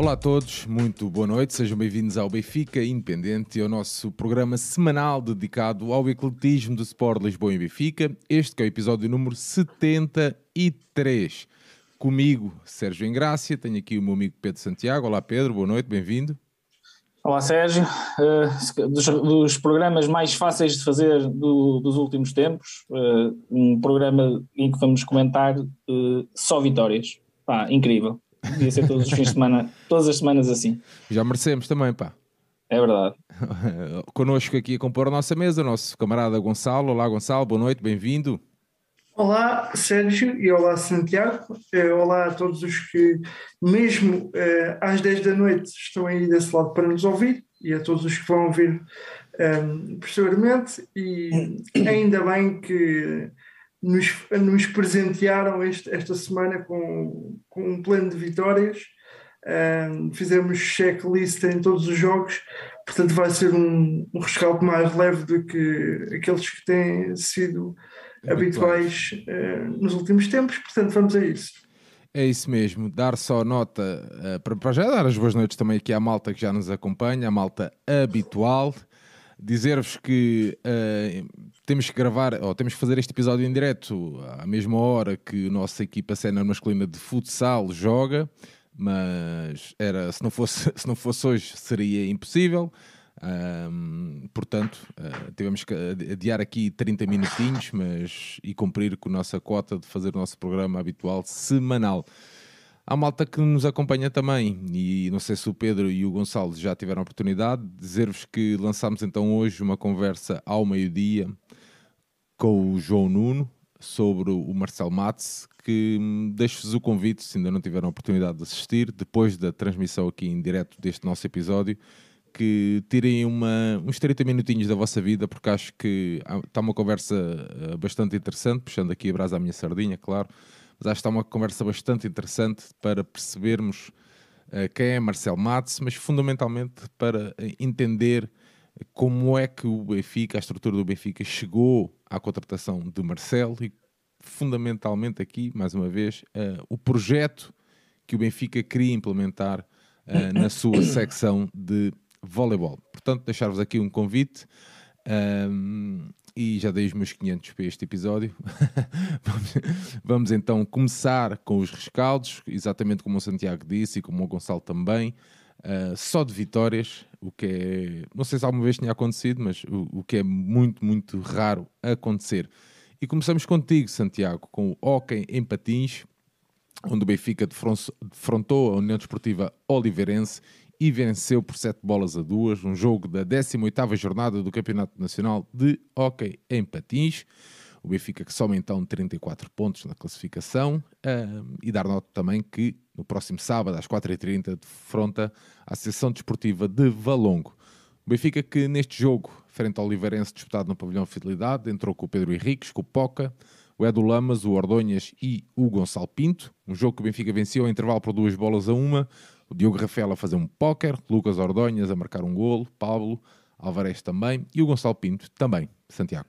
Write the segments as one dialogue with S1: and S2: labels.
S1: Olá a todos, muito boa noite, sejam bem-vindos ao Benfica Independente e ao nosso programa semanal dedicado ao ecletismo do Sport Lisboa e Benfica. Este é o episódio número 73. Comigo, Sérgio Engrácia, tenho aqui o meu amigo Pedro Santiago. Olá Pedro, boa noite, bem-vindo.
S2: Olá Sérgio, uh, dos, dos, programas mais fáceis de fazer do, dos últimos tempos, uh, um programa em que vamos comentar uh, só vitórias. Pá, incrível. Devia ser todos os fins de semana, todas as semanas assim.
S1: Já merecemos também, pá.
S2: É verdade.
S1: Connosco aqui a compor a nossa mesa, o nosso camarada Gonçalo. Olá, Gonçalo, boa noite, bem-vindo.
S3: Olá, Sérgio, e olá, Santiago. Eh, olá a todos os que, mesmo eh, às 10 da noite, estão aí desse lado para nos ouvir, e a todos os que vão ouvir um, posteriormente. E ainda bem que nos, nos presentearam este, esta semana com, com um plano de vitórias. Um, fizemos checklist em todos os jogos, portanto, vai ser um, um rescaldo mais leve do que aqueles que têm sido habituais, uh, nos últimos tempos. Portanto, vamos a isso.
S1: É isso mesmo, dar só nota uh, para, para já dar as boas noites também aqui à malta que já nos acompanha, a malta habitual dizer-vos que uh, temos que gravar, ou temos que fazer este episódio em direto à mesma hora que a nossa equipa cena masculina de futsal joga, mas era, se não fosse, se não fosse hoje seria impossível. Um, portanto, uh, tivemos que adiar aqui 30 minutinhos mas, e cumprir com a nossa cota de fazer o nosso programa habitual semanal. Há malta que nos acompanha também, e não sei se o Pedro e o Gonçalo já tiveram oportunidade de dizer-vos que lançámos então hoje uma conversa ao meio-dia com o João Nuno sobre o Marcel Matz, que hum, deixo-vos o convite, se ainda não tiveram a oportunidade de assistir, depois da transmissão aqui em direto deste nosso episódio, que tirem uma, uns 30 minutinhos da vossa vida, porque acho que está uma conversa eh, bastante interessante, puxando aqui a brasa à minha sardinha, claro, mas acho que está uma conversa bastante interessante para percebermos uh, quem é Marcel Matos, mas fundamentalmente para eh, entender como é que o Benfica, a estrutura do Benfica, chegou à contratação de Marcel e fundamentalmente aqui, mais uma vez, uh, o projeto que o Benfica queria implementar uh, na sua secção de voleibol. Portanto, deixar-vos aqui um convite. Um, e já dei os meus 500 para este episódio. vamos, vamos, então começar com os rescaldos, exatamente como o Santiago disse e como o Gonçalo também. Uh, só de vitórias, o que é. Não sei se alguma vez tinha acontecido, mas o, o que é muito, muito raro acontecer. E começamos contigo, Santiago, com o Hockey em Patins, onde o Benfica defrontou a União Desportiva Oliveirense e venceu por 7 bolas a 2, um jogo da 18ª jornada do Campeonato Nacional de Hockey em Patins. O Benfica que soma então 34 pontos na classificação um, e dar nota também que no próximo sábado às 4h30 defronta a Associação Desportiva de Valongo. O Benfica que neste jogo, frente ao Oliveirense disputado no pavilhão Fidelidade, entrou com o Pedro Henriques, com o Poca, o Edu Lamas, o Ordonhas e o Gonçalo Pinto. Um jogo que o Benfica venceu ao intervalo por duas bolas a uma, o Diogo Rafael a fazer um póquer, Lucas Ordonhas a marcar um golo, Pablo Alvarez também e o Gonçalo Pinto também. Santiago.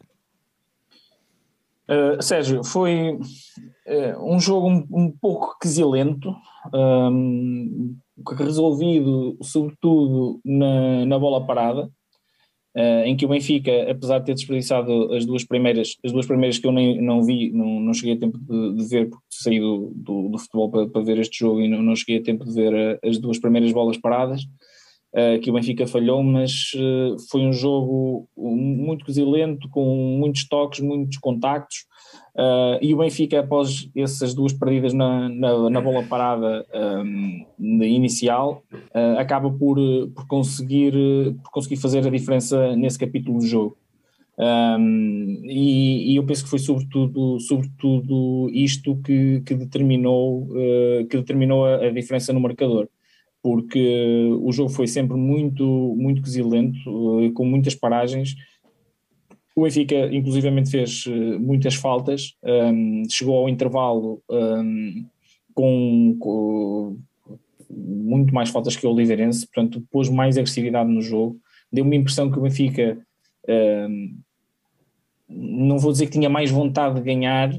S2: Uh, Sérgio, foi uh, um jogo um, um pouco quesilento, um, resolvido sobretudo na, na bola parada, Uh, em que o Benfica, apesar de ter desperdiçado as duas primeiras, as duas primeiras que eu nem, não vi, não, não cheguei a tempo de, de ver, porque saí do, do, do futebol para, para, ver este jogo e não, não cheguei a tempo de ver uh, as duas primeiras bolas paradas, que o Benfica falhou, mas foi um jogo muito cosilento, com muitos toques, muitos contactos, Uh, e o Benfica, após essas duas perdidas na, na, na bola parada um, inicial, uh, acaba por, por, conseguir, por conseguir fazer a diferença nesse capítulo do jogo. Um, e, e, eu penso que foi sobretudo, sobretudo isto que, que determinou, que determinou a, a, diferença no marcador, porque o jogo foi sempre muito, muito quesilento, com muitas paragens, o Benfica, inclusivamente, fez eh, muitas faltas, um, chegou ao intervalo um, com, com, muito mais faltas que o Oliveirense, portanto, pôs mais agressividade no jogo. Deu-me a impressão que o Benfica, um, não vou dizer que tinha mais vontade de ganhar,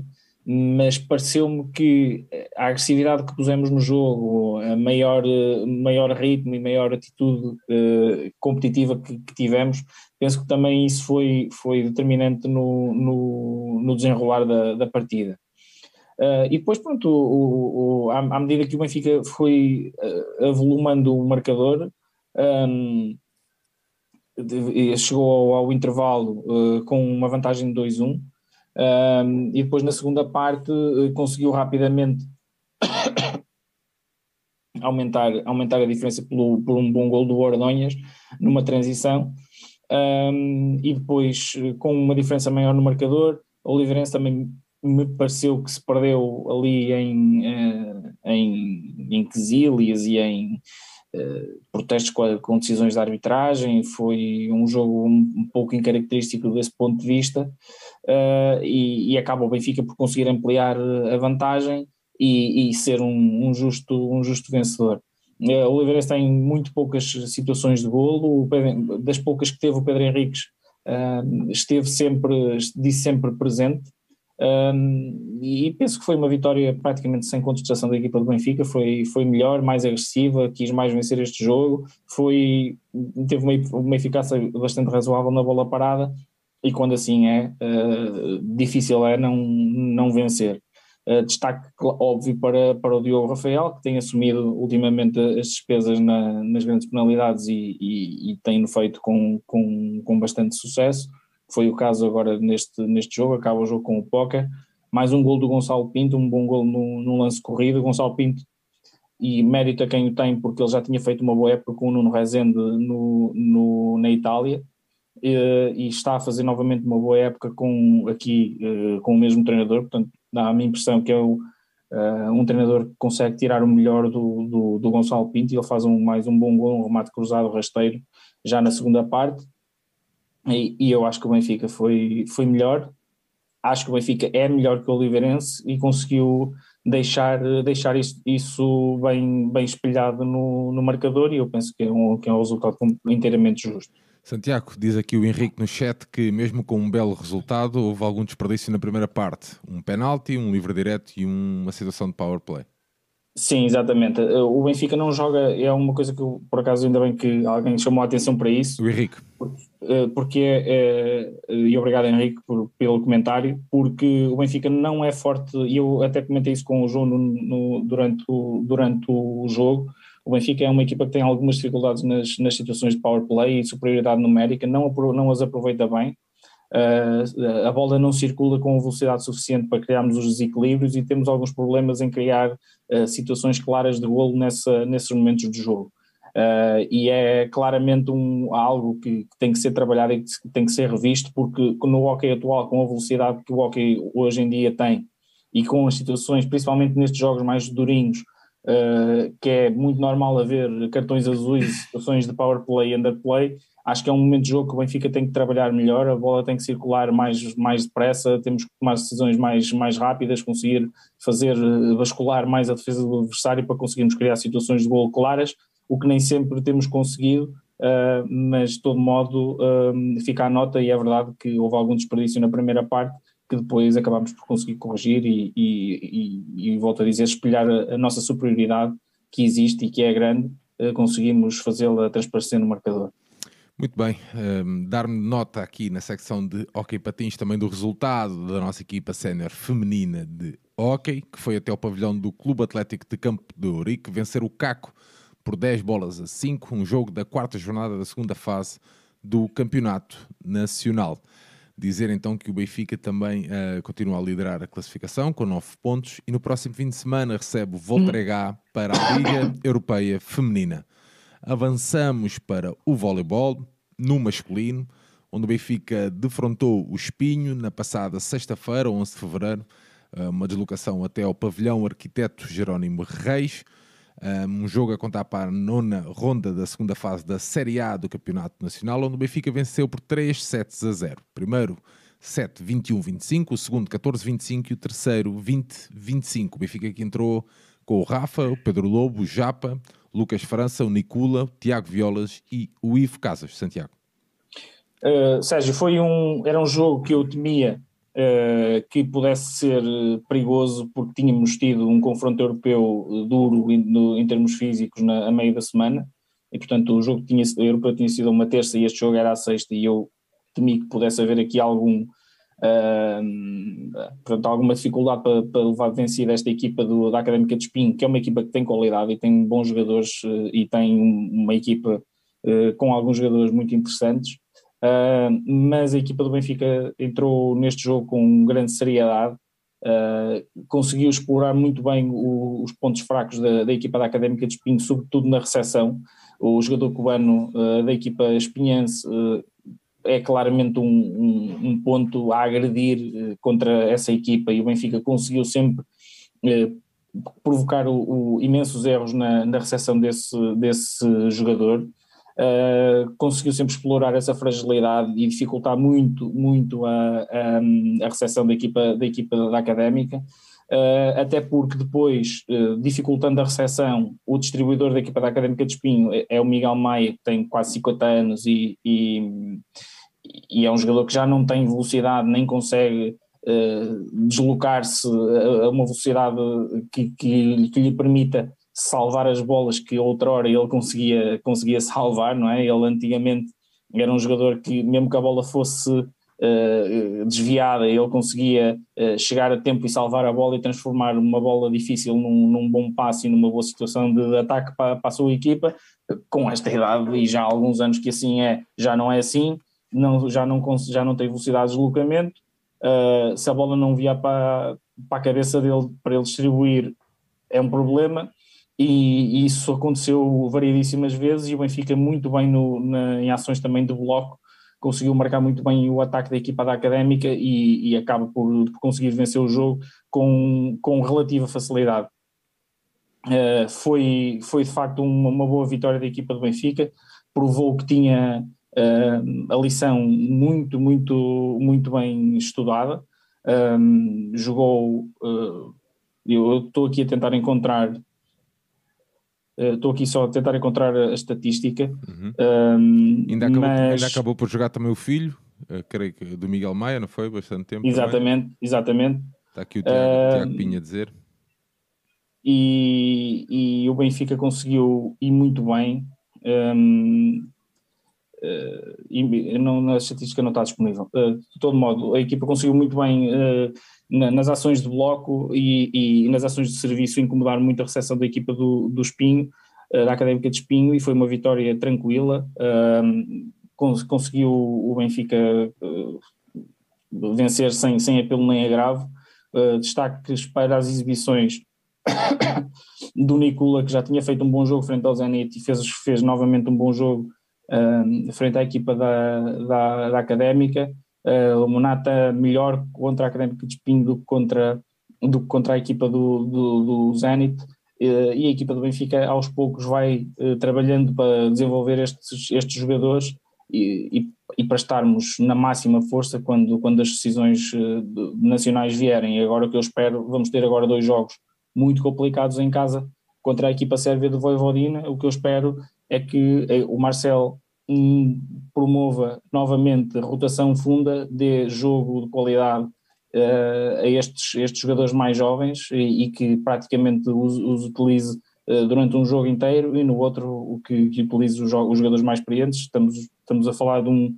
S2: mas pareceu-me que a agressividade que pusemos no jogo, a maior, maior ritmo e maior atitude uh, competitiva que, que, tivemos, penso que também isso foi, foi determinante no, no, no desenrolar da, da partida. Uh, e depois, pronto, o, o, à, à, medida que o Benfica foi uh, avolumando o marcador, um, de, chegou ao, ao intervalo uh, com uma vantagem de 2-1, um, e depois na segunda parte conseguiu rapidamente aumentar, aumentar a diferença pelo, por um bom gol do Ordonhas numa transição. Um, e depois, com uma diferença maior no marcador, o Oliveirense também me pareceu que se perdeu ali em, uh, em, em quesílias e em protestos com, com, decisões de arbitragem, foi um jogo um, um pouco incaracterístico desse ponto de vista uh, e, e, acaba o Benfica por conseguir ampliar a vantagem e, e ser um, um, justo, um justo vencedor. Uh, o Oliveirense tem muito poucas situações de golo, Pedro, das poucas que teve o Pedro Henriques esteve sempre, disse sempre presente, e penso que foi uma vitória praticamente sem contestação da equipa do Benfica, foi, foi melhor, mais agressiva, quis mais vencer este jogo, foi, teve uma, uma eficácia bastante razoável na bola parada e quando assim é, uh, difícil é não, não vencer. Uh, destaque óbvio para, para o Diogo Rafael, que tem assumido ultimamente as despesas na, nas grandes penalidades e, e, e tem feito com, com, com bastante sucesso. Foi o caso agora neste, neste jogo, acaba o jogo com o Poca, mais um gol do Gonçalo Pinto, um bom gol no, lance corrido, Gonçalo Pinto e mérito a quem o tem porque ele já tinha feito uma boa época com o Nuno Rezende no, no, na Itália e, e, está a fazer novamente uma boa época com, aqui eh, com o mesmo treinador, portanto dá a impressão que é o, uh, um treinador que consegue tirar o melhor do, do, do Gonçalo Pinto e ele faz um, mais um bom gol, um remate cruzado rasteiro já na segunda parte e, e, eu acho que o Benfica foi, foi melhor. Acho que o Benfica é melhor que o Oliveirense e conseguiu deixar, deixar isso, isso bem, bem espelhado no, no marcador. E eu penso que é um, que é um resultado inteiramente justo.
S1: Santiago, diz aqui o Henrique no chat que, mesmo com um belo resultado, houve algum desperdício na primeira parte: um penalti, um livre direto e uma situação de power play.
S2: Sim, exatamente. O Benfica não joga, é uma coisa que por acaso ainda bem que alguém chamou a atenção para isso.
S1: O Henrique.
S2: Eh, porque é, é, e obrigado Henrique por, pelo comentário, porque o Benfica não é forte, e eu até comentei isso com o João no, no, durante, o, durante o jogo, o Benfica é uma equipa que tem algumas dificuldades nas, nas situações de power play e superioridade numérica, não, não as aproveita bem, uh, a bola não circula com velocidade suficiente para criarmos os desequilíbrios e temos alguns problemas em criar uh, situações claras de golo nessa, nesses momentos do jogo. Uh, e é claramente um, algo que, que, tem que ser trabalhado e que tem que ser revisto, porque no hockey atual, com a velocidade que o hockey hoje em dia tem e com as situações, principalmente nestes jogos mais durinhos, uh, que é muito normal haver cartões azuis, situações de power play e underplay, acho que é um momento de jogo que o Benfica tem que trabalhar melhor, a bola tem que circular mais, mais depressa, temos que tomar decisões mais, mais rápidas, conseguir fazer eh, bascular mais a defesa do adversário para conseguirmos criar situações de gol claras, o que nem sempre temos conseguido, uh, mas de todo modo uh, fica a nota e é verdade que houve algum desperdício na primeira parte que depois acabámos por conseguir corrigir e, e, e, e volto a dizer, espelhar a, a, nossa superioridade que existe e que é grande, uh, conseguimos fazê-la transparecer no marcador.
S1: Muito bem, um, dar-me nota aqui na secção de Hockey Patins também do resultado da nossa equipa sénior feminina de Hockey, que foi até o pavilhão do Clube Atlético de Campo de Ourique, vencer o Caco por 10 bolas a 5, um jogo da quarta jornada da segunda fase do Campeonato Nacional. Dizer então que o Benfica também uh, continua a liderar a classificação com 9 pontos e no próximo fim de semana recebe o Voltregá para a Liga Europeia Feminina. Avançamos para o voleibol no masculino, onde o Benfica defrontou o Espinho na passada sexta-feira, 11 de fevereiro, eh, uma deslocação até ao pavilhão Arquiteto Jerónimo Reis um jogo a contar para a nona ronda da segunda fase da Série A do Campeonato Nacional, onde o Benfica venceu por 3 sets a 0. Primeiro 7, 21, 25, o segundo 14, 25 e o terceiro 20, 25. O Benfica que entrou com o Rafa, o Pedro Lobo, o Japa, Lucas França, o Nicula, o Tiago Violas e o Ivo Casas. Santiago.
S2: Uh, Sérgio, foi um, era um jogo que eu temia uh, que pudesse ser perigoso, porque tínhamos tido um confronto europeu duro em, em termos físicos na, a meio da semana, e portanto o jogo tinha, europeu tinha sido uma terça e este jogo era a sexta, e eu temi que pudesse haver aqui algum. Uh, alguma dificuldade para, para levar vencida esta equipa do, da Académica de Espinho, que é uma equipa que tem qualidade e tem bons jogadores e tem uma equipa uh, com alguns jogadores muito interessantes. Uh, mas a equipa do Benfica entrou neste jogo com grande seriedade, uh, conseguiu explorar muito bem o, os pontos fracos da, da, equipa da Académica de Espinho, sobretudo na recepção. O jogador cubano uh, da equipa espinhense é claramente um, um, um, ponto a agredir contra essa equipa e o Benfica conseguiu sempre provocar o, o imensos erros na, na recepção desse, desse jogador. Uh, conseguiu sempre explorar essa fragilidade e dificultar muito, muito a, a, a recepção da equipa da, equipa da académica, uh, até porque depois, uh, dificultando a recepção, o distribuidor da equipa da Académica de Espinho é, é o Miguel Maia, que tem quase 50 anos e, e, e, é um jogador que já não tem velocidade, nem consegue deslocar-se a, uma velocidade que, que, que lhe permita salvar as bolas que outrora ele conseguia, conseguia salvar, não é? Ele antigamente era um jogador que, mesmo que a bola fosse uh, desviada, ele conseguia uh, chegar a tempo e salvar a bola e transformar uma bola difícil num, num bom passe e numa boa situação de, ataque para, para a sua equipa. Com esta idade e já há alguns anos que assim é, já não é assim, não, já, não, já não tem velocidade de deslocamento. Uh, se a bola não via para, para a cabeça dele para ele distribuir, é um problema e, isso aconteceu variedíssimas vezes e o Benfica muito bem no, na, em ações também de bloco, conseguiu marcar muito bem o ataque da equipa da Académica e, e acaba por, por, conseguir vencer o jogo com, com relativa facilidade. Uh, foi, foi de facto uma, uma, boa vitória da equipa do Benfica, provou que tinha uh, a lição muito, muito, muito bem estudada, um, jogou, uh, eu estou aqui a tentar encontrar eh, estou aqui só a tentar encontrar a estatística.
S1: Uhum. Um, ainda, acabou, mas... ainda acabou por jogar também o filho, uh, creio que do Miguel Maia, não foi? Bastante tempo.
S2: Exatamente, também. exatamente.
S1: Está aqui o Tiago, uh, Tiago Pinha a dizer.
S2: E, e, o Benfica conseguiu ir muito bem. Um, uh, não, na estatística não está disponível. Uh, de todo modo, a equipa conseguiu muito bem uh, nas ações de bloco e, e, nas ações de serviço incomodar muito a recepção da equipa do, do Espinho, da Académica de Espinho, e foi uma vitória tranquila. Uh, cons conseguiu o Benfica vencer sem, sem apelo nem agravo. Destaques para as exibições do Nicola, que já tinha feito um bom jogo frente ao Zenit e fez, fez novamente um bom jogo frente à equipa da, da, da Académica uh, o Monata melhor contra a Académica de Espinho do que contra, do que contra a equipa do, do, do Zenit. Uh, e a equipa do Benfica aos poucos vai uh, trabalhando para desenvolver estes, estes jogadores e, e, e, para estarmos na máxima força quando, quando as decisões uh, nacionais vierem. E agora o que eu espero, vamos ter agora dois jogos muito complicados em casa contra a equipa sérvia do Voivodina. O que eu espero é que o Marcel promova novamente rotação funda, dê jogo de qualidade uh, a estes, estes jogadores mais jovens e, e que praticamente os, os utilize uh, durante um jogo inteiro e no outro o que, que utilize os, os, jogadores mais experientes. Estamos, estamos a falar de, um,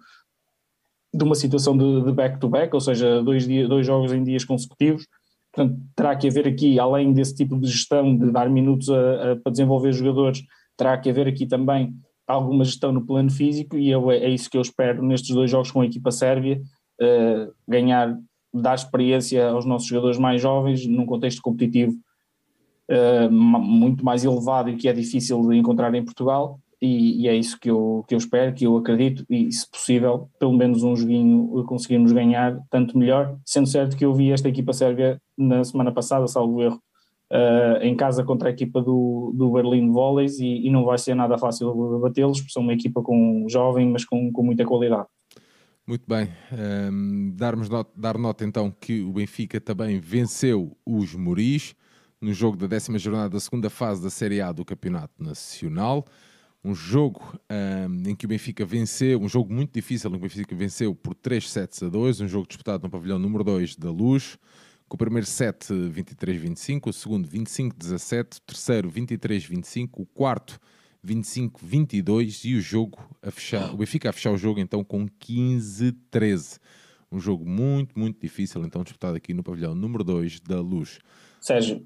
S2: de uma situação de back-to-back, -back, ou seja, dois, dia, dois jogos em dias consecutivos. Portanto, terá que haver aqui, além desse tipo de gestão de dar minutos a, a, para desenvolver jogadores, terá que haver aqui também alguma gestão no plano físico e eu, é isso que eu espero nestes dois jogos com a equipa sérvia, uh, ganhar, dar experiência aos nossos jogadores mais jovens num contexto competitivo uh, muito mais elevado e que é difícil de encontrar em Portugal. E, e, é isso que eu, que eu espero, que eu acredito e se possível, pelo menos um joguinho conseguirmos ganhar, tanto melhor, sendo certo que eu vi esta equipa sérvia na semana passada, salvo erro, uh, em casa contra a equipa do, do Berlim Volleys e, e não vai ser nada fácil batê-los, porque são uma equipa com jovem, mas com, com muita qualidade.
S1: Muito bem, um, ehm, darmos not, dar nota então que o Benfica também venceu os Moris no jogo da décima jornada da segunda fase da Série A do Campeonato Nacional. um jogo um, em que o Benfica venceu, um jogo muito difícil, em que o Benfica venceu por 3 sets a 2, um jogo disputado no pavilhão número 2 da Luz, com o primeiro set 23-25, o segundo 25-17, o terceiro 23-25, o quarto 25-22 e o jogo a fechar, o Benfica a fechar o jogo então com 15-13. Um jogo muito, muito difícil, então disputado aqui no pavilhão número 2 da Luz.
S2: Sérgio,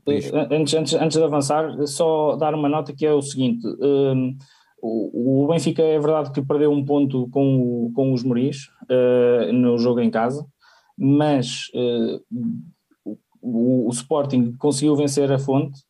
S2: antes, antes, antes de avançar, só dar uma nota que é o seguinte: um, o, o, Benfica é verdade que perdeu um ponto com, o, com os Moris uh, no jogo em casa, mas uh, o, o, Sporting conseguiu vencer a fonte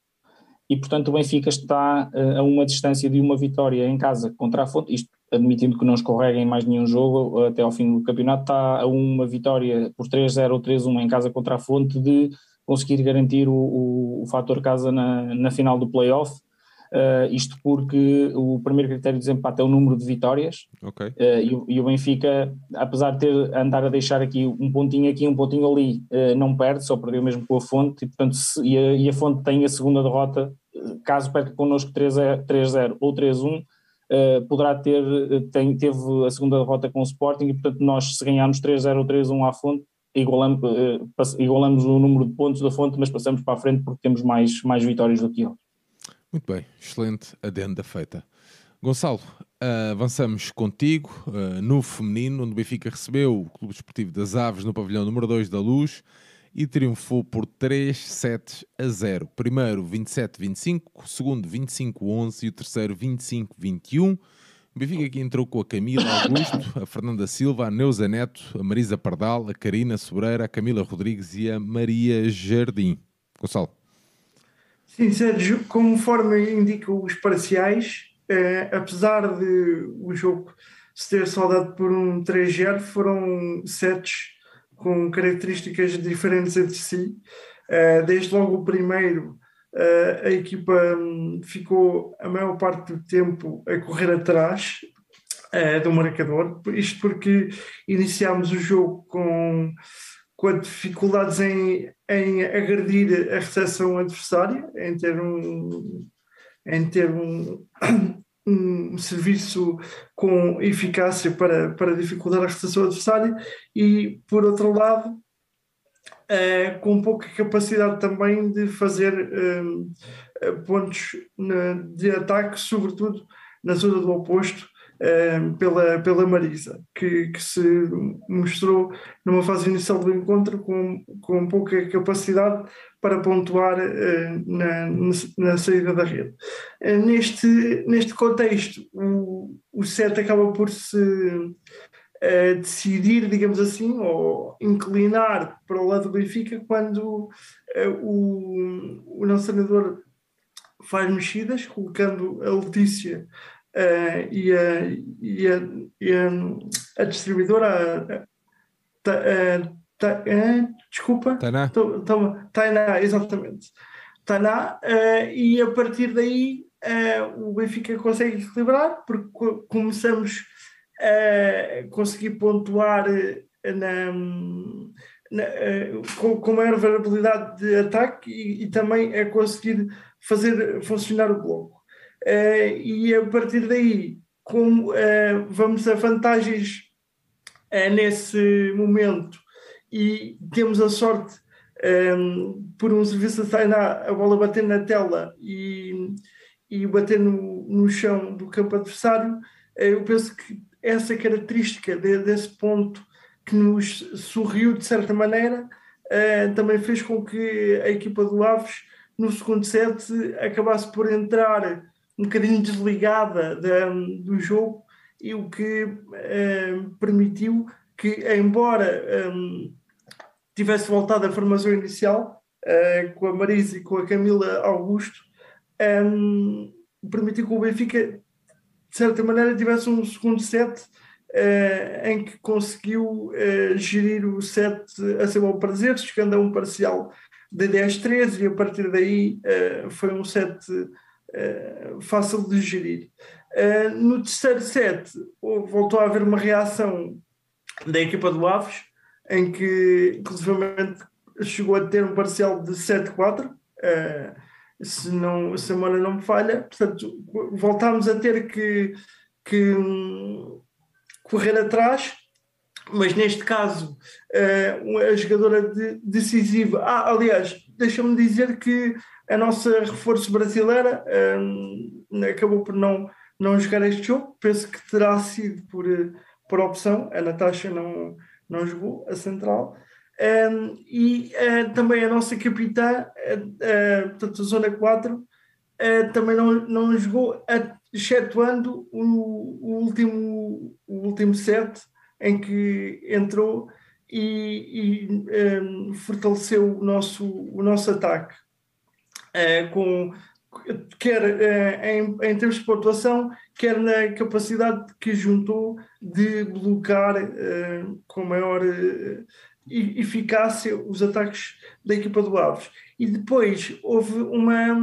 S2: e, portanto, o Benfica está uh, a uma distância de uma vitória em casa contra a fonte, isto admitindo que não escorreguem mais nenhum jogo até ao fim do campeonato, está a uma vitória por 3-0 ou 3-1 em casa contra a fonte de conseguir garantir o, o, o fator casa na, na final do playoff. Uh, isto porque o primeiro critério de desempate é o número de vitórias
S1: okay.
S2: uh, e, e, o Benfica, apesar de ter andar a deixar aqui um pontinho aqui, um pontinho ali, uh, não perde, só perdeu mesmo com a fonte e, portanto, se, e, a, e a fonte tem a segunda derrota, caso perca connosco 3-0 ou 3-1, Uh, poderá ter, tem, teve a segunda derrota com o Sporting e portanto nós se ganharmos 3-0 ou 3-1 à fonte igualamos, igualamos o número de pontos da fonte mas passamos para a frente porque temos mais, mais vitórias do que eles.
S1: Muito bem, excelente adenda feita. Gonçalo, uh, avançamos contigo no feminino, onde o Benfica recebeu o Clube Esportivo das Aves no pavilhão número 2 da Luz e triunfou por 3 sets a 0. Primeiro 27-25, segundo 25-11 e o terceiro 25-21. O Benfica aqui entrou com a Camila Augusto, a Fernanda Silva, a Neuza Neto, a Marisa Pardal, a Karina Sobreira, a Camila Rodrigues e a Maria Jardim. Gonçalo.
S3: Sim, Sérgio, conforme indicam os parciais, eh, apesar de o jogo se ter saudado por um 3-0, foram sets com características diferentes entre si. Uh, desde logo o primeiro, uh, a equipa um, ficou a maior parte do tempo a correr atrás uh, do marcador, isto porque iniciámos o jogo com, com dificuldades em, em agredir a recepção adversária, em ter um, em ter um, um serviço com eficácia para, para dificultar a recepção adversária e, por outro lado, uh, com pouca capacidade também de fazer uh, pontos de ataque, sobretudo na zona do oposto, uh, pela, pela Marisa, que, que se mostrou numa fase inicial do encontro com, com pouca capacidade para pontuar uh, na, na, saída da rede. Uh, neste, neste contexto, o, o set acaba por se uh, decidir, digamos assim, ou inclinar para o lado do Benfica quando o, o nosso treinador faz mexidas, colocando a Letícia e, a, e, a, e a, a distribuidora a, Ta, é, desculpa.
S1: Tainá.
S3: Tô, tô, Tainá, exatamente. Tainá, e a partir daí o Benfica consegue equilibrar, porque começamos a conseguir pontuar na, na, com, com maior variabilidade de ataque e, e, também a conseguir fazer funcionar o bloco. E a partir daí, como vamos a vantagens nesse momento e temos a sorte, um, por um serviço de Tainá, a bola bater na tela e, e bater no, no chão do campo adversário. Eh, eu penso que essa característica de, desse ponto que nos sorriu de certa maneira uh, também fez com que a equipa do Aves no segundo set acabasse por entrar um bocadinho desligada de, do jogo e o que uh, permitiu que, embora um, tivesse voltado à formação inicial, uh, com a Marisa e com a Camila Augusto, um, permitiu que o Benfica, de certa maneira, tivesse um segundo set uh, em que conseguiu gerir o set a seu bom prazer, chegando a um parcial de 10-13 e a partir daí foi um set fácil de gerir. no terceiro set voltou a haver uma reação da equipa do Aves, em que inclusivamente chegou a ter um parcial de 7-4, uh, se, não, se a memória não me falha. Portanto, voltámos a ter que, que hum, correr atrás, mas neste caso, uh, a jogadora de, decisiva. Ah, aliás, deixa-me dizer que a nossa reforço brasileira um, acabou por não, não jogar este jogo. Penso que terá sido por, por opção. A Natasha não, não jogou, a central. Um, e uh, também a nossa capitã, uh, uh, portanto, a Zona 4, uh, também não, não jogou, excetuando o, o, último, o último set em que entrou e, e um, fortaleceu o nosso, o nosso ataque. Uh, com, quer uh, em, em termos de pontuação, quer na capacidade que juntou de bloquear uh, com maior eficácia os ataques da equipa do Aves. E depois houve uma,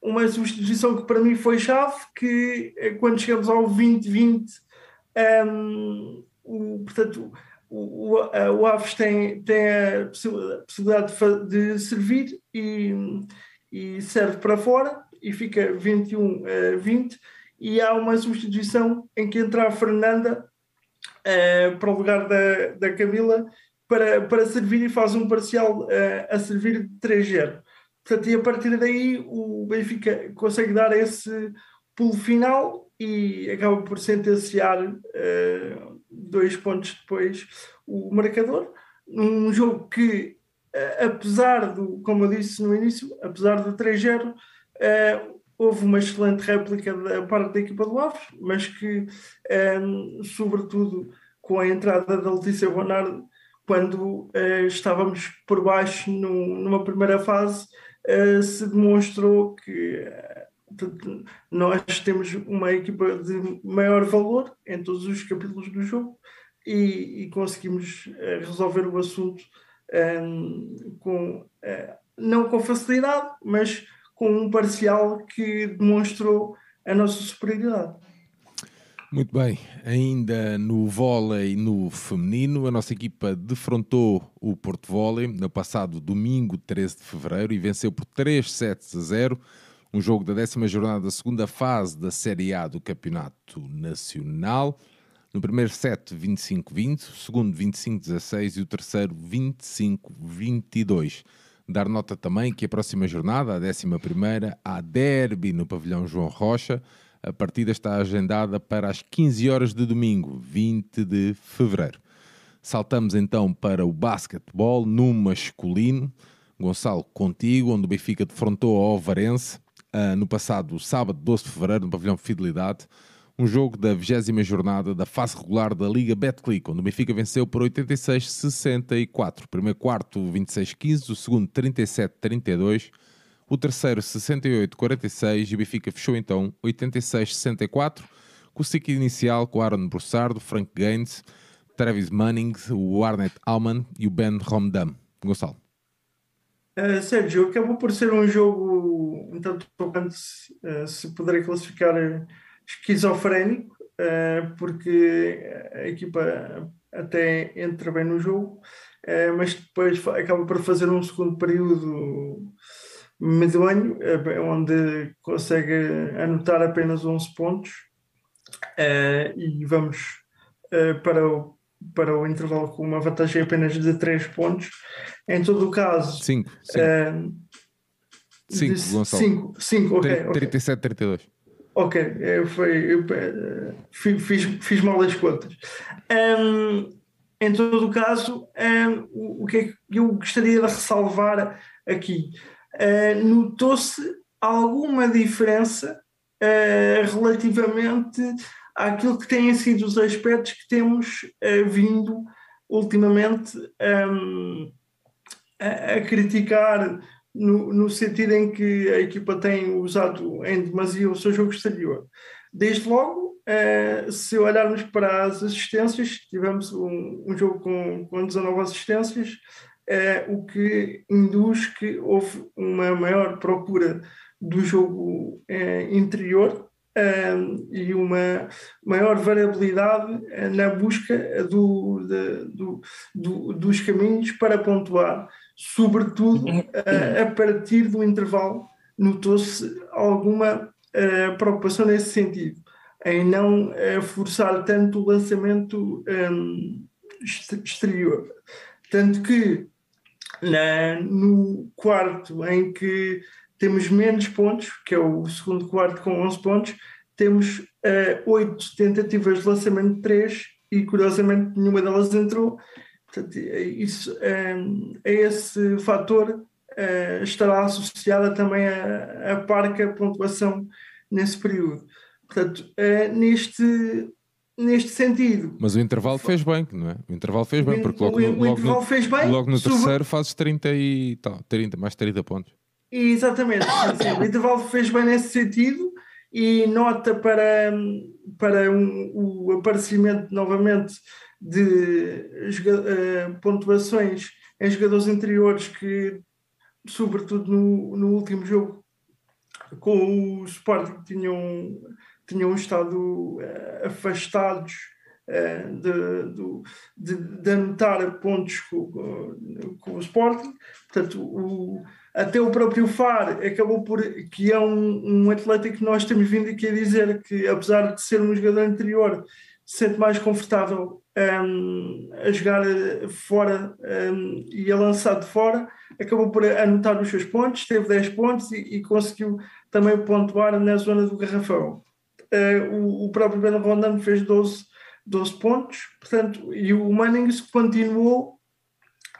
S3: uma substituição que para mim foi chave, que quando chegamos ao 2020, um, o, portanto, o, o Aves tem, tem a possibilidade de, de servir e, e, serve para fora e fica 21 a 20 e há uma substituição em que entra a Fernanda uh, para o lugar da, da Camila para, para servir e faz um parcial uh, a servir de 3-0. Portanto, e a partir daí o Benfica consegue dar esse pulo final e acaba por sentenciar uh, dois pontos depois o marcador. Um jogo que, uh, apesar do, como eu disse no início, apesar do 3-0, uh, houve uma excelente réplica da parte da equipa do Aves, mas que, um, sobretudo com a entrada da Letícia Bonardo, quando estávamos por baixo no, numa primeira fase, se demonstrou que nós temos uma equipa de maior valor em todos os capítulos do jogo e, e conseguimos uh, resolver o assunto um, ehm, com, uh, não com facilidade, mas com um parcial que demonstrou a nossa superioridade.
S1: Muito bem, ainda no vôlei no feminino, a nossa equipa defrontou o Porto Vôlei no passado domingo, 13 de fevereiro, e venceu por 3 sets a 0 um jogo da décima jornada da segunda fase da Série A do Campeonato Nacional. No primeiro set, 25-20, o segundo, 25-16 e o terceiro, 25-22. Dar nota também que a próxima jornada, a décima primeira, há derby no pavilhão João Rocha. A partida está agendada para as 15 horas de domingo, 20 de fevereiro. Saltamos então para o basquetebol no masculino. Gonçalo, contigo, onde o Benfica defrontou a Ovarense uh, no passado sábado, 12 de fevereiro, no pavilhão Fidelidade, um jogo da 20 jornada da fase regular da Liga Betclic, onde o Benfica venceu por 86-64. Primeiro quarto, 26-15, o segundo, 37-32, o terceiro, 68-46 e o Benfica fechou então 86-64, com o ciclo inicial com Aaron Broussard, Frank Gaines, Travis Manning, o Arnett Alman e o Ben Romdam. Gonçalo.
S3: Uh, Sérgio, acabou por ser um jogo uh, se poderia classificar esquizofrénico, uh, porque a equipa até entra bem no jogo, mas depois acaba por fazer um segundo período medonho, onde consegue anotar apenas 11 pontos, e vamos para o para o intervalo com uma vantagem apenas de 3 pontos. Em todo o caso.
S1: 5. 5, Gonçalo.
S3: 5, 5, ok.
S1: 37, 32.
S3: Ok, eu, foi, eu, eh, fiz, fiz mal as contas. Um, em todo o caso, um, o, o que é que eu gostaria de ressalvar aqui? Uh, Notou-se alguma diferença uh, relativamente àquilo que têm sido os aspectos que temos uh, vindo ultimamente um, a, criticar no, no, sentido em que a equipa tem usado em demasia o seu jogo exterior. Desde logo, uh, se olharmos para as assistências, tivemos um, um jogo com, com 19 assistências, uh, o que induz que houve uma maior procura do jogo uh, interior um, e uma maior variabilidade eh, na busca do, de, do, do, dos caminhos para pontuar, sobretudo a, a partir do intervalo notou-se alguma uh, preocupação nesse sentido, em não uh, forçar tanto o lançamento um, exterior. Tanto que na, no quarto em que temos menos pontos, que é o segundo quarto com 11 pontos, temos oito uh, tentativas de lançamento de 3 e curiosamente nenhuma delas entrou. Portanto, isso, um, a esse fator uh, estará associada também a, a parca pontuação nesse período. Portanto, uh, neste, neste sentido.
S1: Mas o intervalo fez bem, não é? O intervalo fez bem, porque logo,
S3: o,
S1: no, logo,
S3: no,
S1: bem, logo no terceiro fazes 30 e tal, 30, mais 30 pontos.
S3: Exatamente, sim, o intervalo fez bem nesse sentido e nota para, para um, o aparecimento novamente de uh, pontuações em jogadores anteriores que, sobretudo no, no último jogo, com o Sporting tinham, tinham estado uh, afastados uh, de, de, de, anotar pontos com, com, o Sporting. Portanto, o, até o próprio Far acabou por que é um, um atleta que nós temos vindo aqui a dizer que apesar de ser um jogador anterior se sente mais confortável um, a jogar fora um, e a lançar de fora acabou por anotar os seus pontos, teve 10 pontos e, e conseguiu também pontuar na zona do garrafão uh, o, o, próprio Ben Rondon fez 12, 12 pontos portanto, e o Mannings continuou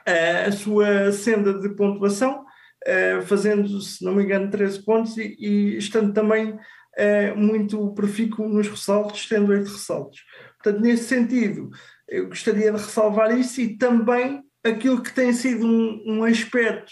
S3: uh, a sua senda de pontuação uh, fazendo, se não me engano, 13 pontos e, e estando também muito profícuo nos ressaltos, tendo 8 ressaltos. Portanto, nesse sentido, eu gostaria de ressalvar isso e também aquilo que tem sido um, um aspecto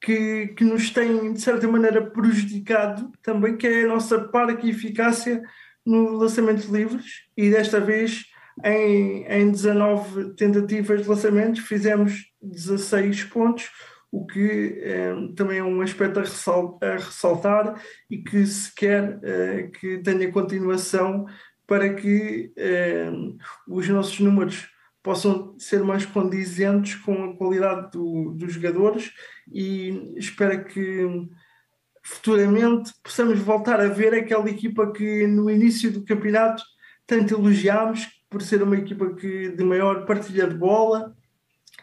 S3: que, que, nos tem, de certa maneira, prejudicado também, que é a nossa parca eficácia no lançamento de livros, e desta vez, em, em 19 tentativas de lançamentos, fizemos 16 pontos, o que é, também é um aspecto a, ressal, a, ressaltar e que se quer é, que tenha continuação para que é, os nossos números possam ser mais condizentes com a qualidade do, dos jogadores e espero que futuramente possamos voltar a ver aquela equipa que no início do campeonato tanto elogiámos por ser uma equipa que de maior partilha de bola,